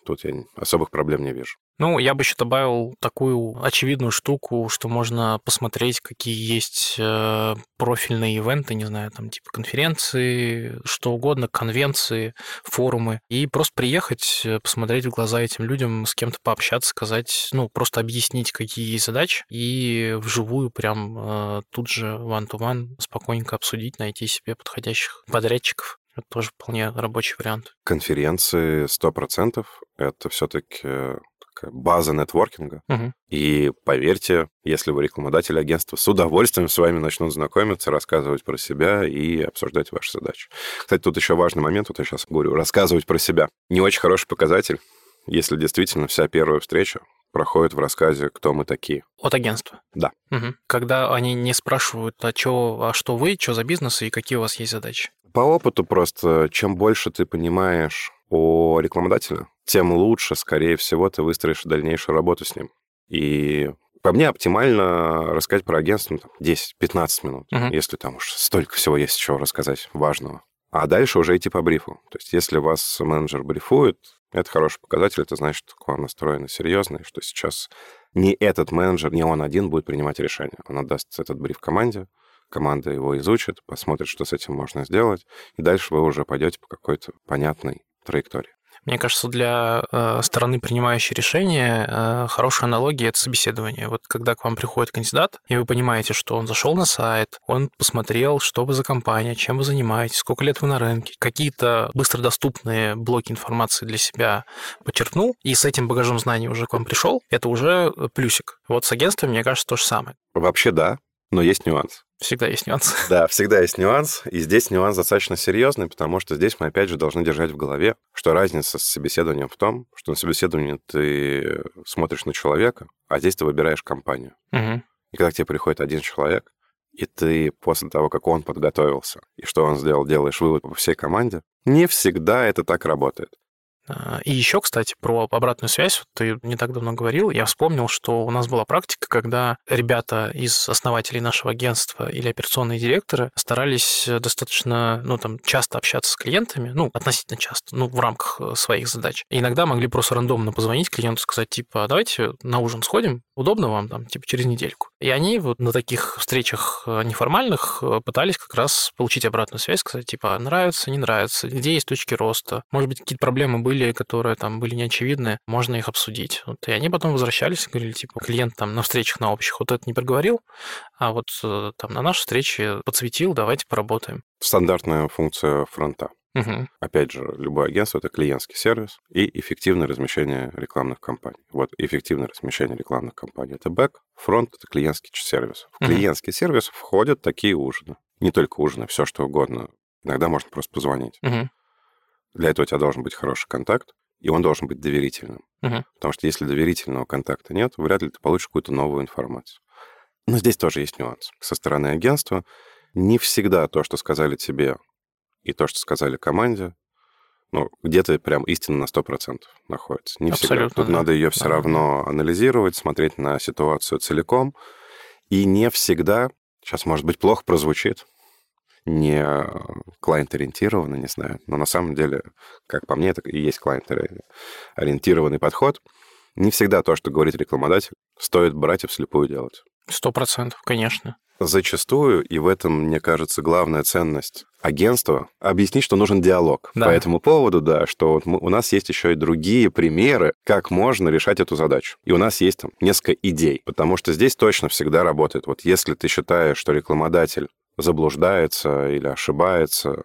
тут я особых проблем не вижу. Ну, я бы еще добавил такую очевидную штуку, что можно посмотреть, какие есть э, профильные ивенты, не знаю, там типа конференции, что угодно, конвенции, форумы, и просто приехать, э, посмотреть в глаза этим людям, с кем-то пообщаться, сказать, ну, просто объяснить, какие есть задачи, и вживую прям э, тут же one-to-one спокойненько обсудить, найти себе подходящих подрядчиков. Это тоже вполне рабочий вариант. Конференции 100% это все-таки база нетворкинга. Угу. И поверьте, если вы рекламодатель агентства, с удовольствием с вами начнут знакомиться, рассказывать про себя и обсуждать ваши задачи. Кстати, тут еще важный момент, вот я сейчас говорю, рассказывать про себя. Не очень хороший показатель, если действительно вся первая встреча проходит в рассказе, кто мы такие. От агентства? Да. Угу. Когда они не спрашивают, а, чё, а что вы, что за бизнес и какие у вас есть задачи? По опыту просто, чем больше ты понимаешь о рекламодателе, тем лучше, скорее всего, ты выстроишь дальнейшую работу с ним. И по мне оптимально рассказать про агентство ну, там, 10-15 минут, Мгм. если там уж столько всего есть чего рассказать важного. А дальше уже идти по брифу. То есть если вас менеджер брифует, это хороший показатель, это значит, что к вам настроено серьезно, и что сейчас не этот менеджер, не он один будет принимать решение. Он отдаст этот бриф команде, команда его изучит, посмотрит, что с этим можно сделать, и дальше вы уже пойдете по какой-то понятной траектории. Мне кажется, для э, стороны, принимающей решение, э, хорошая аналогия – это собеседование. Вот когда к вам приходит кандидат, и вы понимаете, что он зашел на сайт, он посмотрел, что вы за компания, чем вы занимаетесь, сколько лет вы на рынке, какие-то быстродоступные блоки информации для себя подчеркнул, и с этим багажом знаний уже к вам пришел, это уже плюсик. Вот с агентством, мне кажется, то же самое. Вообще да, но есть нюанс. Всегда есть нюансы. Да, всегда есть нюанс, и здесь нюанс достаточно серьезный, потому что здесь мы опять же должны держать в голове, что разница с собеседованием в том, что на собеседовании ты смотришь на человека, а здесь ты выбираешь компанию. Мгм. И когда к тебе приходит один человек, и ты после того, как он подготовился, и что он сделал, делаешь вывод по всей команде, не всегда это так работает. А, И еще, кстати, про обратную связь. Ты не так давно говорил. Я вспомнил, что у нас была практика, когда ребята из основателей нашего агентства или операционные директоры старались э, достаточно, ну, там, часто общаться с клиентами, ну, относительно часто, ну, в рамках э, своих задач. И иногда могли просто рандомно позвонить клиенту, сказать, типа, «А давайте на ужин сходим, удобно вам, там, типа, через недельку. И они вот на таких встречах э, неформальных пытались как раз получить обратную связь, сказать, типа, нравится, не нравится, где есть точки роста, может быть, какие-то проблемы были, которые там были неочевидны, можно их обсудить. Вот, и они потом возвращались и говорили, типа, клиент там на встречах на общих вот это не проговорил, а вот э, там на нашей встрече подсветил, давайте поработаем. Стандартная функция фронта. Мгм. Опять же, любое агентство — это клиентский сервис и эффективное размещение рекламных кампаний. Вот эффективное размещение рекламных кампаний — это бэк, фронт — это клиентский сервис. В Мгм. клиентский сервис входят такие ужины. Не только ужины, все что угодно. Иногда можно просто позвонить. Мгм. Для этого у тебя должен быть хороший контакт, и он должен быть доверительным. Мгм. Потому что если доверительного контакта нет, вряд ли ты получишь какую-то новую информацию. Но здесь тоже есть нюанс. Со стороны агентства не всегда то, что сказали тебе, и то, что сказали команде, ну, где-то прям истина на 100% находится. Не всегда. Абсолютно, Тут да. надо ее все Да. равно анализировать, смотреть на ситуацию целиком. И не всегда, сейчас, может быть, плохо прозвучит, не клиент-ориентированно, не знаю, но на самом деле, как по мне, это и есть клиент-ориентированный подход. Не всегда то, что говорит рекламодатель, стоит брать и вслепую делать. Сто процентов, конечно. Зачастую, и в этом, мне кажется, главная ценность агентства, объяснить, что нужен диалог Да. по этому поводу, да, что вот мы- у нас есть еще и другие примеры, как можно решать эту задачу. И у нас есть там несколько идей, потому что здесь точно всегда работает. Вот если ты считаешь, что рекламодатель заблуждается или ошибается,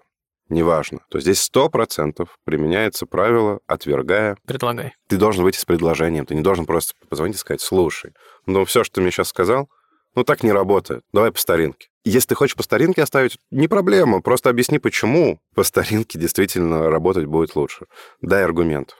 неважно, то здесь 100% применяется правило, отвергая Предлагай. ты должен выйти с предложением. Ты не должен просто позвонить и сказать, слушай, ну все, что ты мне сейчас сказал, ну так не работает. Давай по старинке. Если ты хочешь по старинке оставить, не проблема. Просто объясни, почему по старинке действительно работать будет лучше. Дай аргументов.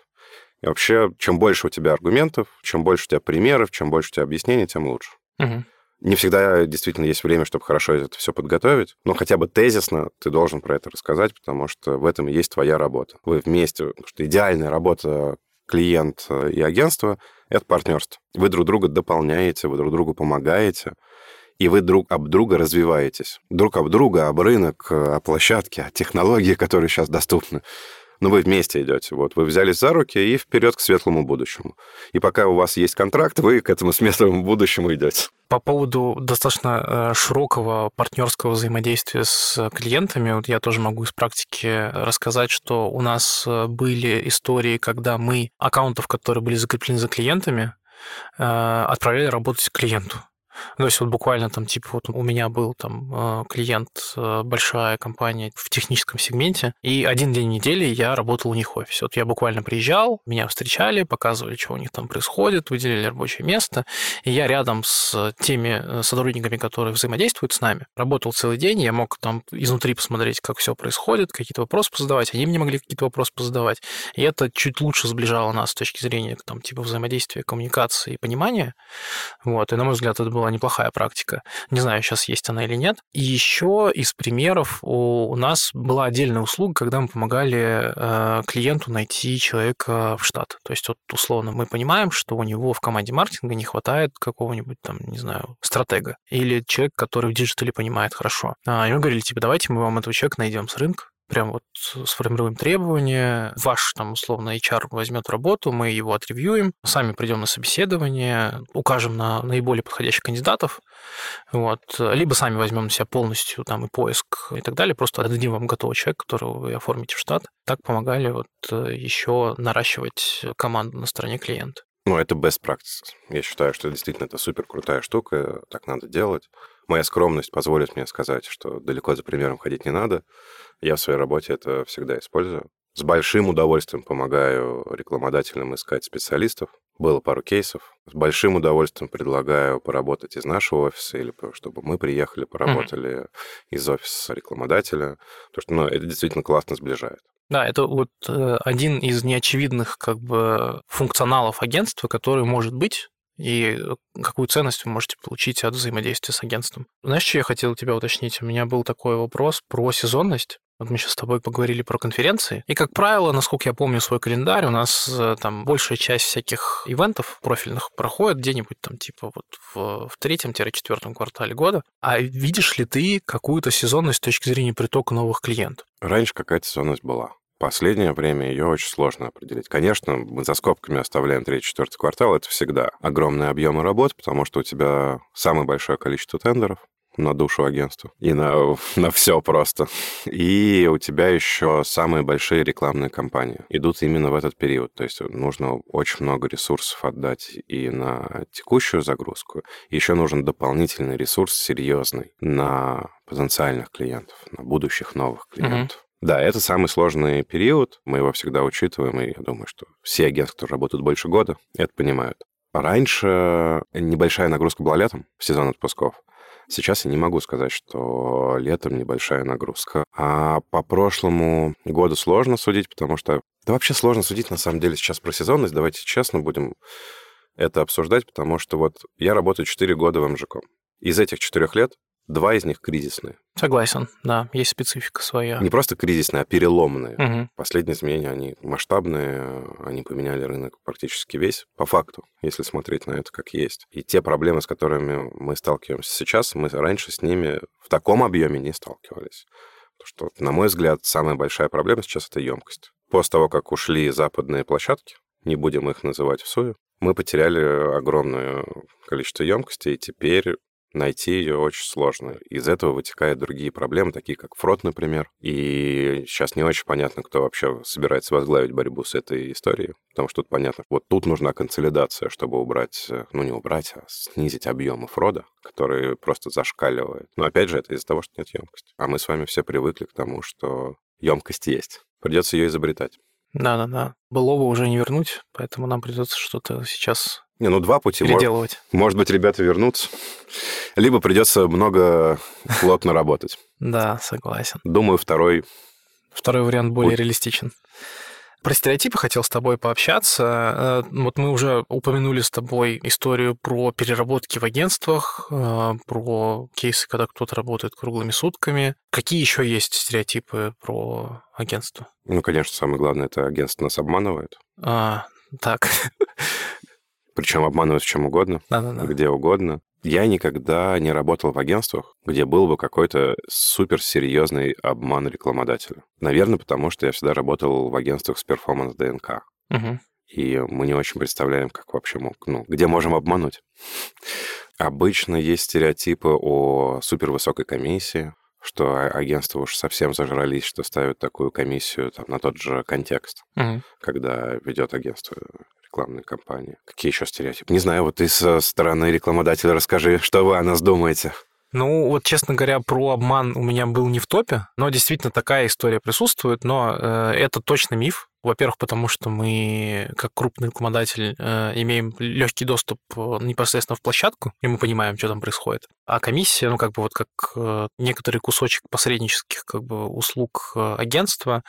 И вообще, чем больше у тебя аргументов, чем больше у тебя примеров, чем больше у тебя объяснений, тем лучше. Мгм. Не всегда действительно есть время, чтобы хорошо это все подготовить, но хотя бы тезисно ты должен про это рассказать, потому что в этом и есть твоя работа. Вы вместе, потому что идеальная работа клиент и агентство — это партнерство. Вы друг друга дополняете, вы друг другу помогаете, и вы друг об друга развиваетесь. Друг об друга, об рынок, о площадке, о технологии, которые сейчас доступны но вы вместе идете. Вот вы взялись за руки и вперед к светлому будущему. И пока у вас есть контракт, вы к этому светлому будущему идете. По поводу достаточно э, широкого партнерского взаимодействия с клиентами, вот я тоже могу из практики рассказать, что у нас э, были истории, когда мы аккаунтов, которые были закреплены за клиентами, э, отправляли работать клиенту. То есть вот буквально там, типа, вот у меня был там э, клиент, э, большая компания в техническом сегменте, и один день недели я работал у них в офисе. Вот я буквально приезжал, меня встречали, показывали, что у них там происходит, выделили рабочее место, и я рядом с теми э, сотрудниками, которые взаимодействуют с нами, работал целый день, я мог там изнутри посмотреть, как все происходит, какие-то вопросы позадавать, они мне могли какие-то вопросы позадавать, и это чуть лучше сближало нас с точки зрения там типа взаимодействия, коммуникации и понимания. Вот, и на мой взгляд, это было неплохая практика. Не знаю, сейчас есть она или нет. И еще из примеров у, нас была отдельная услуга, когда мы помогали э, клиенту найти человека в штат. То есть вот условно мы понимаем, что у него в команде маркетинга не хватает какого-нибудь там, не знаю, стратега или человек, который в диджитале понимает хорошо. А, и мы говорили, типа, давайте мы вам этого человека найдем с рынка, прям вот сформируем требования, ваш там условно HR возьмет работу, мы его отревьюем, сами придем на собеседование, укажем на наиболее подходящих кандидатов, вот, либо сами возьмем на себя полностью там и поиск и так далее, просто отдадим вам готовый человек, которого вы оформите в штат. Так помогали вот э, еще наращивать команду на стороне клиента. Ну, это best practice. Я считаю, что действительно это супер крутая штука, так надо делать. Моя скромность позволит мне сказать, что далеко за примером ходить не надо. Я в своей работе это всегда использую. С большим удовольствием помогаю рекламодателям искать специалистов. Было пару кейсов. С большим удовольствием предлагаю поработать из нашего офиса или чтобы мы приехали, поработали mm-hmm. из офиса рекламодателя. Потому что ну, это действительно классно сближает. Да, это вот э, один из неочевидных как бы функционалов агентства, который может быть и какую ценность вы можете получить от взаимодействия с агентством. Знаешь, что я хотел тебя уточнить? У меня был такой вопрос про сезонность. Вот мы сейчас с тобой поговорили про конференции. И, как правило, насколько я помню свой календарь, у нас э, там большая часть всяких ивентов профильных проходит где-нибудь там типа вот в, в третьем-четвертом квартале года. А видишь ли ты какую-то сезонность с точки зрения притока новых клиентов? Раньше какая-то сезонность была последнее время ее очень сложно определить. Конечно, мы за скобками оставляем третий-четвертый квартал, это всегда огромные объемы работ, потому что у тебя самое большое количество тендеров, на душу агентства и на, на все просто. И у тебя еще самые большие рекламные кампании идут именно в этот период. То есть нужно очень много ресурсов отдать и на текущую загрузку. Еще нужен дополнительный ресурс серьезный на потенциальных клиентов, на будущих новых клиентов. Mm-hmm. Да, это самый сложный период, мы его всегда учитываем, и я думаю, что все агентства, которые работают больше года, это понимают. Раньше небольшая нагрузка была летом, в сезон отпусков. Сейчас я не могу сказать, что летом небольшая нагрузка. А по прошлому году сложно судить, потому что... Да вообще сложно судить, на самом деле, сейчас про сезонность. Давайте честно будем это обсуждать, потому что вот я работаю 4 года в МЖК. Из этих четырех лет Два из них кризисные. Согласен, да, есть специфика своя. Не просто кризисные, а переломные. Угу. Последние изменения, они масштабные, они поменяли рынок практически весь, по факту, если смотреть на это как есть. И те проблемы, с которыми мы сталкиваемся сейчас, мы раньше с ними в таком объеме не сталкивались. Потому что, на мой взгляд, самая большая проблема сейчас — это емкость. После того, как ушли западные площадки, не будем их называть в сую, мы потеряли огромное количество емкости, и теперь найти ее очень сложно. Из этого вытекают другие проблемы, такие как фрод, например. И сейчас не очень понятно, кто вообще собирается возглавить борьбу с этой историей, потому что тут понятно, вот тут нужна консолидация, чтобы убрать, ну не убрать, а снизить объемы фрода, которые просто зашкаливают. Но опять же, это из-за того, что нет емкости. А мы с вами все привыкли к тому, что емкость есть. Придется ее изобретать. Да-да-да. Былого уже не вернуть, поэтому нам придется что-то сейчас не, ну два пути. Переделывать. Может, может быть, ребята вернутся. Либо придется много плотно работать. Да, согласен. Думаю, второй... Второй вариант более реалистичен. Про стереотипы хотел с тобой пообщаться. Э, вот мы уже упомянули с тобой историю про переработки в агентствах, э, про кейсы, когда кто-то работает круглыми сутками. Какие еще есть стереотипы про агентство? Ну, конечно, самое главное, это агентство нас обманывает. А, так. Причем обманывают в чем угодно, Да-да-да. где угодно. Я никогда не работал в агентствах, где был бы какой-то суперсерьезный обман рекламодателя. Наверное, потому что я всегда работал в агентствах с перформанс ДНК. Мгм. И мы не очень представляем, как вообще мог, ну, где можем обмануть. Обычно есть стереотипы о супервысокой комиссии, что а- агентства уж совсем зажрались, что ставят такую комиссию там, на тот же контекст, Мгм. когда ведет агентство рекламной кампании. Какие еще стереотипы? Не знаю, вот ты со стороны рекламодателя расскажи, что вы о нас думаете. Ну, вот, честно говоря, про обман у меня был не в топе, но действительно такая история присутствует, но э, это точно миф. Во-первых, потому что мы, как крупный рекламодатель, э, имеем легкий доступ э, непосредственно в площадку, и мы понимаем, что там происходит. А комиссия, ну, как бы вот как э, некоторый кусочек посреднических как бы услуг э, агентства,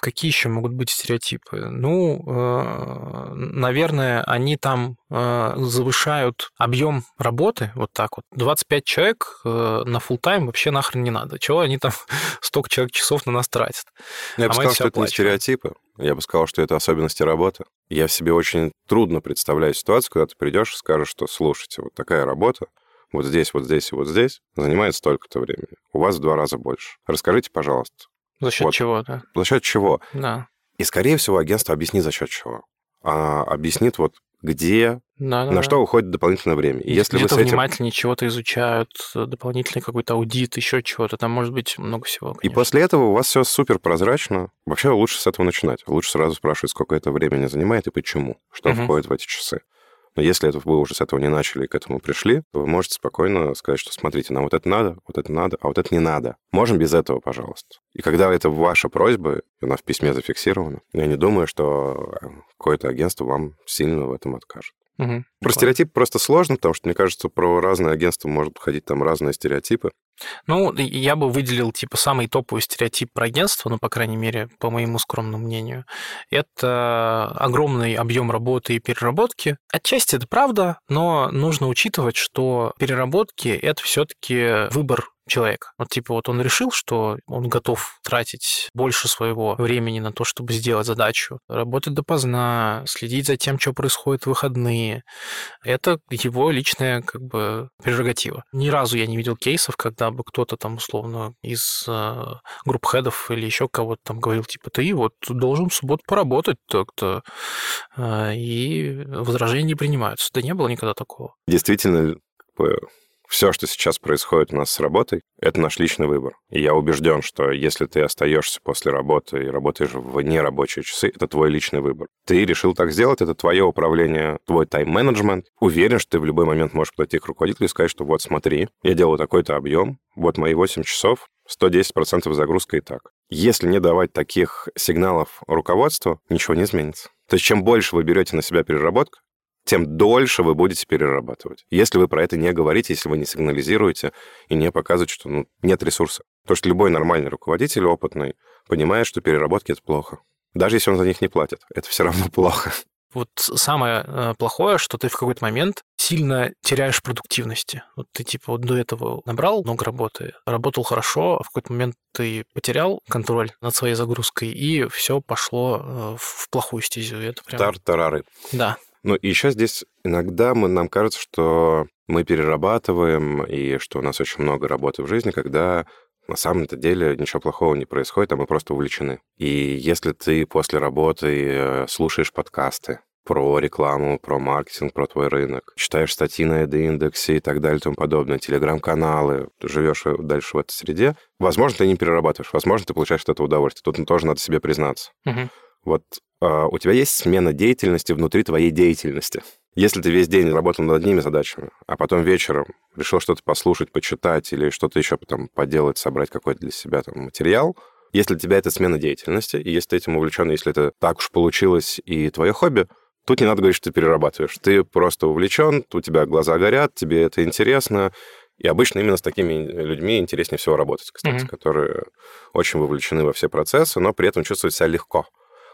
Какие еще могут быть стереотипы? Ну, э, наверное, они там э, завышают объем работы, вот так вот. 25 человек э, на full тайм вообще нахрен не надо. Чего они там столько человек часов на нас тратят? Я А бы сказал, что это не стереотипы. Я бы сказал, что это особенности работы. Я в себе очень трудно представляю ситуацию, когда ты придешь и скажешь, что слушайте, вот такая работа, вот здесь, вот здесь и вот здесь занимает столько-то времени. У вас в два раза больше. Расскажите, пожалуйста, За счет Вот. чего, да? за счет чего? Да. И, скорее всего, агентство объяснит за счет чего. А объяснит вот где, Да, да, на да. что уходит дополнительное время. И И если вы где-то с этим... внимательнее чего-то изучают, э, дополнительный какой-то аудит, еще чего-то. Там может быть много всего. И конечно. после этого у вас все супер прозрачно. Вообще лучше с этого начинать. Лучше сразу спрашивать, сколько это времени занимает и почему, что Мгм. входит в эти часы. Но если это вы уже с этого не начали и к этому пришли, то вы можете спокойно сказать, что смотрите, нам вот это надо, вот это надо, а вот это не надо. Можем без этого, пожалуйста. И когда это ваша просьба, она в письме зафиксирована, я не думаю, что какое-то агентство вам сильно в этом откажет. Мгм. Про стереотип просто сложно, потому что, мне кажется, про разные агентства может ходить там разные стереотипы. Ну, я бы выделил, типа, самый топовый стереотип про агентство, ну, по крайней мере, по моему скромному мнению. Это огромный объем работы и переработки. Отчасти это правда, но нужно учитывать, что переработки — это все-таки выбор человека. Вот типа вот он решил, что он готов тратить больше своего времени на то, чтобы сделать задачу, работать допоздна, следить за тем, что происходит в выходные. Это его личная как бы прерогатива. Ни разу я не видел кейсов, когда бы кто-то там условно из э, групп хедов или еще кого-то там говорил, типа, ты вот должен в субботу поработать так-то, э, и возражения не принимаются. Да не было никогда такого. Действительно, все, что сейчас происходит у нас с работой, это наш личный выбор. И я убежден, что если ты остаешься после работы и работаешь в нерабочие часы, это твой личный выбор. Ты решил так сделать, это твое управление, твой тайм-менеджмент. Уверен, что ты в любой момент можешь подойти к руководителю и сказать, что вот смотри, я делаю такой-то объем, вот мои 8 часов, 110% загрузка и так. Если не давать таких сигналов руководству, ничего не изменится. То есть чем больше вы берете на себя переработку, тем дольше вы будете перерабатывать. Если вы про это не говорите, если вы не сигнализируете и не показываете, что ну, нет ресурса. Потому что любой нормальный руководитель, опытный, понимает, что переработки — это плохо. Даже если он за них не платит, это все равно плохо. Вот самое э, плохое, что ты в какой-то момент сильно теряешь продуктивности. Вот ты типа вот до этого набрал много работы, работал хорошо, а в какой-то момент ты потерял контроль над своей загрузкой, и все пошло э, в плохую стезю. Это прям... Тар-тарары. Да. Ну и еще здесь иногда мы, нам кажется, что мы перерабатываем, и что у нас очень много работы в жизни, когда на самом-то деле ничего плохого не происходит, а мы просто увлечены. И если ты после работы э, слушаешь подкасты, про рекламу, про маркетинг, про твой рынок. Читаешь статьи на индексе и так далее и тому подобное, телеграм-каналы, живешь дальше в этой среде. Возможно, ты не перерабатываешь, возможно, ты получаешь от этого удовольствие. Тут тоже надо себе признаться. Мгм. Вот э, у тебя есть смена деятельности внутри твоей деятельности. Если ты весь день работал над одними задачами, а потом вечером решил что-то послушать, почитать или что-то еще потом поделать, собрать какой-то для себя там материал, если для тебя это смена деятельности, и если ты этим увлечен, если это так уж получилось и твое хобби, тут не надо говорить, что ты перерабатываешь. Ты просто увлечен, у тебя глаза горят, тебе это интересно. И обычно именно с такими людьми интереснее всего работать, кстати, Мгм. которые очень вовлечены во все процессы, но при этом чувствуют себя легко.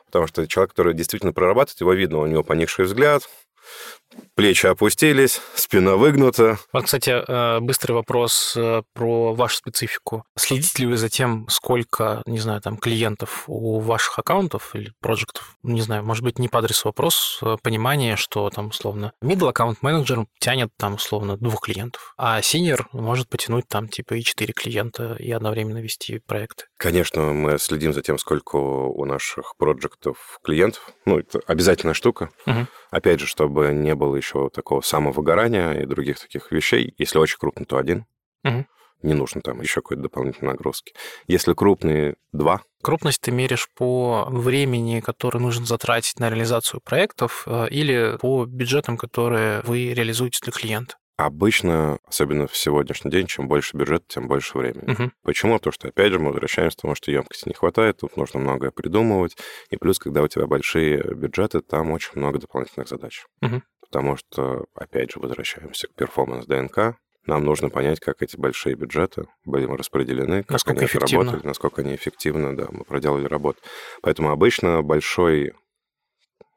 Потому что человек, который действительно прорабатывает, его видно, у него поникший взгляд, плечи опустились, спина выгнута. Вот, кстати, э, быстрый вопрос э, про вашу специфику. Следите ли вы за тем, сколько, не знаю, там, клиентов у ваших аккаунтов или проектов? Не знаю, может быть, не по адресу вопрос, а понимание, что там, условно, middle аккаунт менеджер тянет там, условно, двух клиентов, а senior может потянуть там, типа, и четыре клиента и одновременно вести проекты. Конечно, мы следим за тем, сколько у наших проектов клиентов. Ну, это обязательная штука. Угу. Опять же, чтобы не было еще такого самовыгорания и других таких вещей. Если очень крупно, то один. Угу. Не нужно там еще какой-то дополнительной нагрузки. Если крупные, два. Крупность ты меришь по времени, которое нужно затратить на реализацию проектов, э, или по бюджетам, которые вы реализуете для клиента? Обычно, особенно в сегодняшний день, чем больше бюджет, тем больше времени. Угу. Почему? Потому что, опять же, мы возвращаемся к тому, что емкости не хватает, тут нужно многое придумывать. И плюс, когда у тебя большие бюджеты, там очень много дополнительных задач. Угу. Потому что, опять же, возвращаемся к перформанс ДНК. Нам нужно понять, как эти большие бюджеты были распределены, как Насколько они эффективно. отработали, насколько они эффективно, да, мы проделали работу. Поэтому обычно большой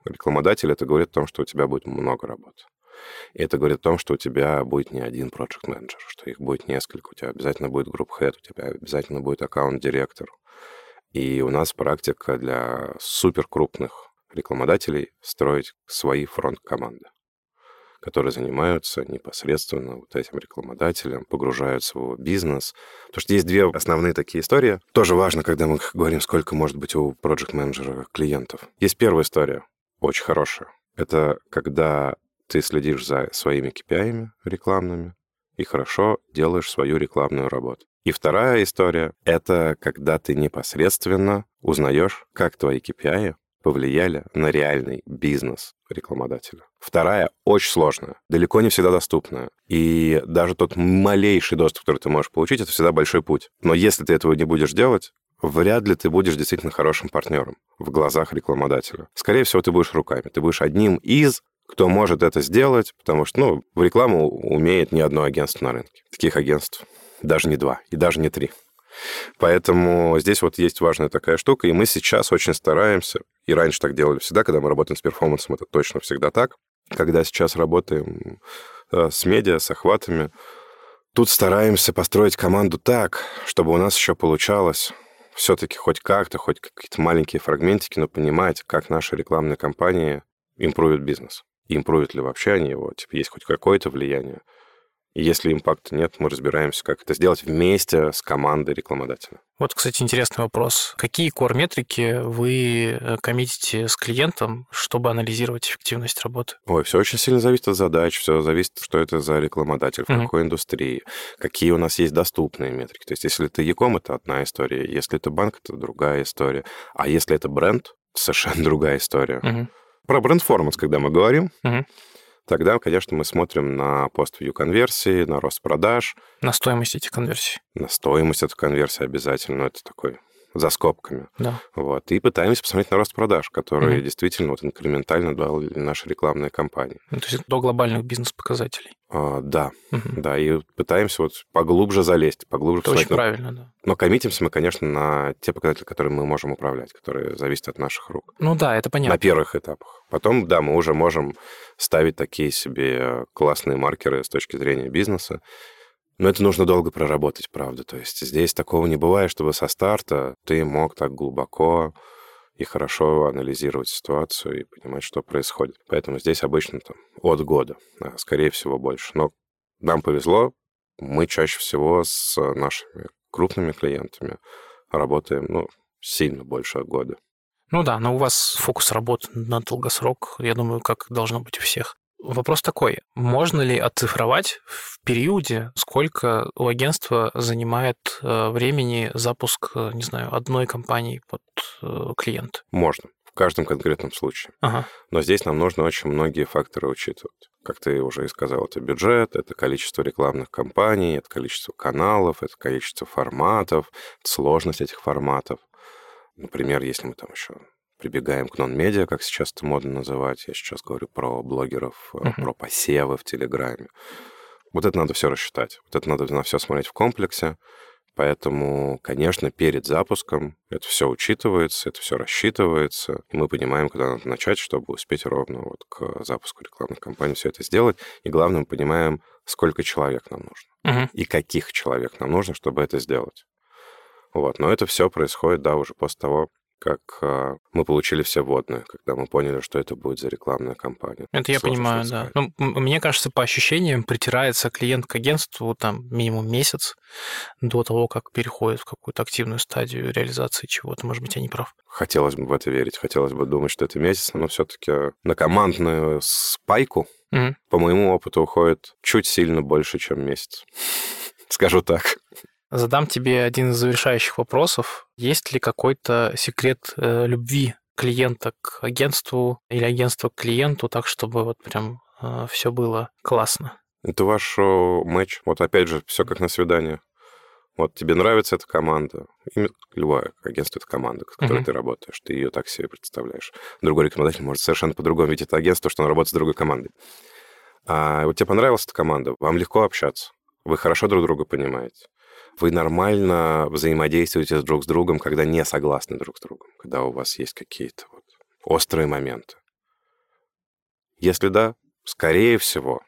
рекламодатель это говорит о том, что у тебя будет много работы. И это говорит о том, что у тебя будет не один проект менеджер что их будет несколько, у тебя обязательно будет групп head, у тебя обязательно будет аккаунт-директор. И у нас практика для супер крупных рекламодателей строить свои фронт-команды, которые занимаются непосредственно вот этим рекламодателем, погружаются в его бизнес. Потому что есть две основные такие истории. Тоже важно, когда мы говорим, сколько может быть у проект менеджера клиентов. Есть первая история, очень хорошая. Это когда ты следишь за своими KPI рекламными и хорошо делаешь свою рекламную работу. И вторая история — это когда ты непосредственно узнаешь, как твои KPI повлияли на реальный бизнес рекламодателя. Вторая очень сложная, далеко не всегда доступная. И даже тот малейший доступ, который ты можешь получить, это всегда большой путь. Но если ты этого не будешь делать, вряд ли ты будешь действительно хорошим партнером в глазах рекламодателя. Скорее всего, ты будешь руками. Ты будешь одним из кто может это сделать, потому что, ну, в рекламу умеет не одно агентство на рынке. Таких агентств даже не два, и даже не три. Поэтому здесь вот есть важная такая штука, и мы сейчас очень стараемся, и раньше так делали всегда, когда мы работаем с перформансом, это точно всегда так, когда сейчас работаем э, с медиа, с охватами, тут стараемся построить команду так, чтобы у нас еще получалось все-таки хоть как-то, хоть какие-то маленькие фрагментики, но понимать, как наши рекламные кампании импровят бизнес импровят ли вообще они его, типа, есть хоть какое-то влияние. И если импакта нет, мы разбираемся, как это сделать вместе с командой рекламодателя. Вот, кстати, интересный вопрос. Какие core-метрики вы э, коммитите с клиентом, чтобы анализировать эффективность работы? Ой, все очень сильно зависит от задач, все зависит, что это за рекламодатель, в Мгм. какой индустрии, какие у нас есть доступные метрики. То есть если это Яком, это одна история, если это банк, это другая история. А если это бренд, совершенно другая история. Мгм. Про бренд-форманс, когда мы говорим, Мгм. Тогда, конечно, мы смотрим на пост-вью конверсии, на рост продаж, На стоимость этих конверсий. на стоимость этой конверсии обязательно, но это такой за скобками. Да. Вот. И пытаемся посмотреть на рост продаж, которые Мгм. действительно вот инкрементально дали наши рекламные кампании. Ну, то есть до глобальных бизнес-показателей. А, да, Мгм. да, и пытаемся вот поглубже залезть, поглубже Это очень правильно, да. Но коммитимся мы, конечно, на те показатели, которые мы можем управлять, которые зависят от наших рук. Ну да, это На понятно. первых этапах. Потом, да, мы уже можем ставить такие себе классные маркеры с точки зрения бизнеса. Но это нужно долго проработать, правда. То есть здесь такого не бывает, чтобы со старта ты мог так глубоко и хорошо анализировать ситуацию и понимать, что происходит. Поэтому здесь обычно там от года, а, скорее всего, больше. Но нам повезло, мы чаще всего с нашими крупными клиентами работаем, ну, сильно больше года. Ну да, но у вас фокус работы на долгосрок, я думаю, как должно быть у всех. Вопрос такой, можно ли оцифровать в периоде, сколько у агентства занимает э, времени запуск, э, не знаю, одной компании под э, клиента? Можно в каждом конкретном случае. Ага. Но здесь нам нужно очень многие факторы учитывать. Как ты уже и сказал, это бюджет, это количество рекламных кампаний, это количество каналов, это количество форматов, это сложность этих форматов. Например, если мы там еще прибегаем к нон-медиа, как сейчас это модно называть, я сейчас говорю про блогеров, Мгм. про посевы в Телеграме. Вот это надо все рассчитать. Вот это надо на все смотреть в комплексе, Поэтому, конечно, перед запуском это все учитывается, это все рассчитывается, и мы понимаем, куда надо начать, чтобы успеть ровно вот к запуску рекламных кампаний все это сделать. И главное, мы понимаем, сколько человек нам нужно Мгм. и каких человек нам нужно, чтобы это сделать. Вот. Но это все происходит, да, уже после того, как а, мы получили все вводные, когда мы поняли, что это будет за рекламная кампания. Это я Сложно понимаю, да. Ну, мне кажется, по ощущениям притирается клиент к агентству там минимум месяц до того, как переходит в какую-то активную стадию реализации чего-то. Может быть, я не прав. Хотелось бы в это верить, хотелось бы думать, что это месяц, но все-таки на командную спайку, Мгм. по моему опыту, уходит чуть сильно больше, чем месяц. Скажу так. Задам тебе один из завершающих вопросов. Есть ли какой-то секрет э, любви клиента к агентству или агентства к клиенту, так чтобы вот прям все было классно? Это ваш э, матч. Вот опять же, все как на свидание. Вот тебе нравится эта команда. Любое агентство — это команда, с которой Мгм. ты работаешь. Ты ее так себе представляешь. Другой рекомендатель может совершенно по-другому видеть это агентство, что он работает с другой командой. А вот тебе понравилась эта команда, вам легко общаться. Вы хорошо друг друга понимаете. Вы нормально взаимодействуете друг с другом, когда не согласны друг с другом, когда у вас есть какие-то вот острые моменты. Если да, скорее всего,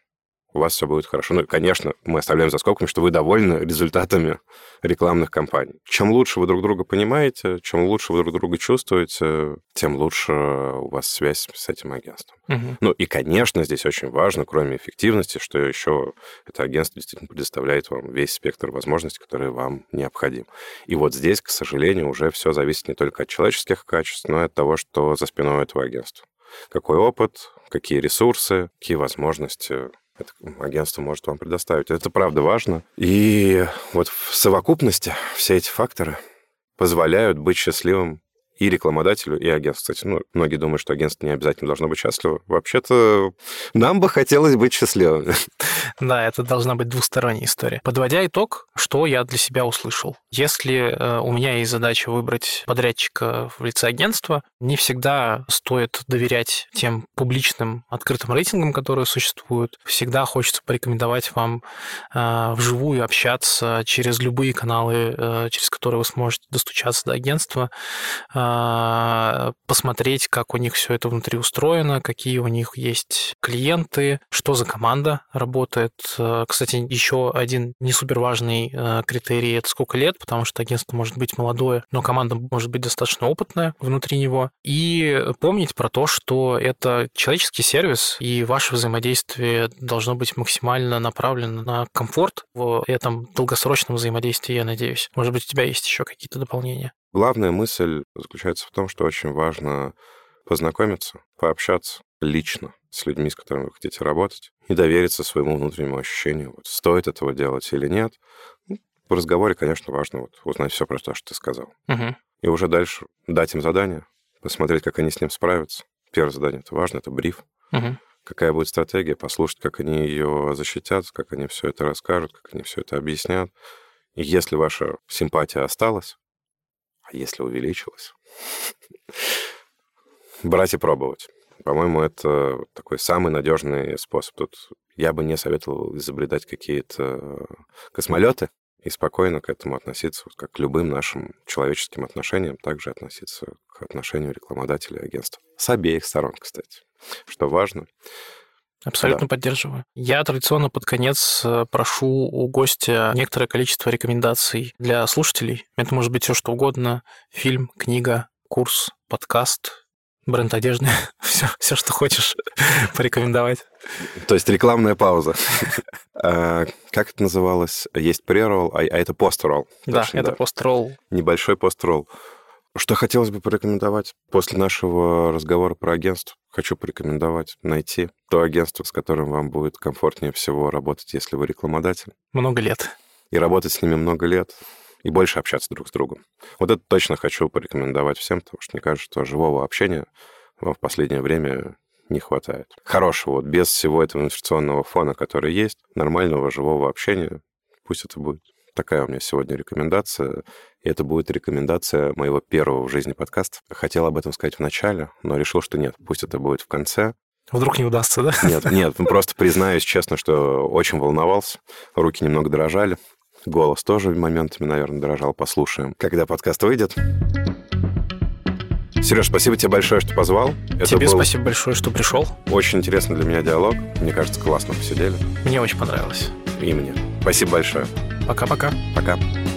у вас все будет хорошо. Ну, и, конечно, мы оставляем за скобками, что вы довольны результатами рекламных кампаний. Чем лучше вы друг друга понимаете, чем лучше вы друг друга чувствуете, тем лучше у вас связь с этим агентством. Мгм. Ну и, конечно, здесь очень важно, кроме эффективности, что еще это агентство действительно предоставляет вам весь спектр возможностей, которые вам необходим. И вот здесь, к сожалению, уже все зависит не только от человеческих качеств, но и от того, что за спиной этого агентства. Какой опыт, какие ресурсы, какие возможности это агентство может вам предоставить. Это правда важно. И вот в совокупности все эти факторы позволяют быть счастливым и рекламодателю, и агентству. Кстати, ну, многие думают, что агентство не обязательно должно быть счастливо. Вообще-то нам бы хотелось быть счастливыми. Да, это должна быть двусторонняя история. Подводя итог, что я для себя услышал? Если э, у меня есть задача выбрать подрядчика в лице агентства, не всегда стоит доверять тем публичным открытым рейтингам, которые существуют. Всегда хочется порекомендовать вам э, вживую общаться через любые каналы, э, через которые вы сможете достучаться до агентства, посмотреть, как у них все это внутри устроено, какие у них есть клиенты, что за команда работает. Э, Кстати, еще один не супер важный э, критерий это сколько лет, потому что агентство может быть молодое, но команда может быть достаточно опытная внутри него. И помнить про то, что это человеческий сервис, и ваше взаимодействие должно быть максимально направлено на комфорт в этом долгосрочном взаимодействии, я надеюсь. Может быть, у тебя есть еще какие-то дополнения? Главная мысль заключается в том, что очень важно познакомиться, пообщаться лично с людьми, с которыми вы хотите работать, и довериться своему внутреннему ощущению, вот, стоит этого делать или нет. Ну, в разговоре, конечно, важно вот, узнать все про то, что ты сказал. Мгм. И уже дальше дать им задание, посмотреть, как они с ним справятся. Первое задание — это важно, это бриф. Мгм. Какая будет стратегия, послушать, как они ее защитят, как они все это расскажут, как они все это объяснят. И если ваша симпатия осталась, а если увеличилась, брать и пробовать. По-моему, это такой самый надежный способ. Тут я бы не советовал изобретать какие-то космолеты и спокойно к этому относиться, вот как к любым нашим человеческим отношениям, также относиться к отношению рекламодателя и агентства. С обеих сторон, кстати, что важно. Абсолютно поддерживаю. Я традиционно под конец э, прошу у гостя некоторое количество рекомендаций для слушателей. Это может быть все что угодно. Фильм, книга, курс, подкаст, бренд одежды. все, все, что хочешь порекомендовать. То есть рекламная пауза. А, Как это называлось? Есть преролл, а а это постролл. Да, это постролл. Небольшой постролл. Что хотелось бы порекомендовать после нашего разговора про агентство? Хочу порекомендовать найти то агентство, с которым вам будет комфортнее всего работать, если вы рекламодатель, Много лет. и работать с ними много лет, и больше общаться друг с другом. Вот это точно хочу порекомендовать всем, потому что мне кажется, что живого общения вам в последнее время не хватает. Хорошего, вот без всего этого информационного фона, который есть, нормального живого общения, пусть это будет такая у меня сегодня рекомендация. И это будет рекомендация моего первого в жизни подкаста. Хотел об этом сказать в начале, но решил, что нет, пусть это будет в конце. Вдруг не удастся, да? Нет, нет, ну просто признаюсь честно, что очень волновался, руки немного дрожали. Голос тоже моментами, наверное, дрожал. Послушаем, когда подкаст выйдет. Сереж, спасибо тебе большое, что позвал. Это тебе был спасибо большое, что пришел. Очень интересный для меня диалог. Мне кажется, классно посидели. Мне очень понравилось. И мне. Спасибо большое. Пока-пока. Пока. -пока. Пока.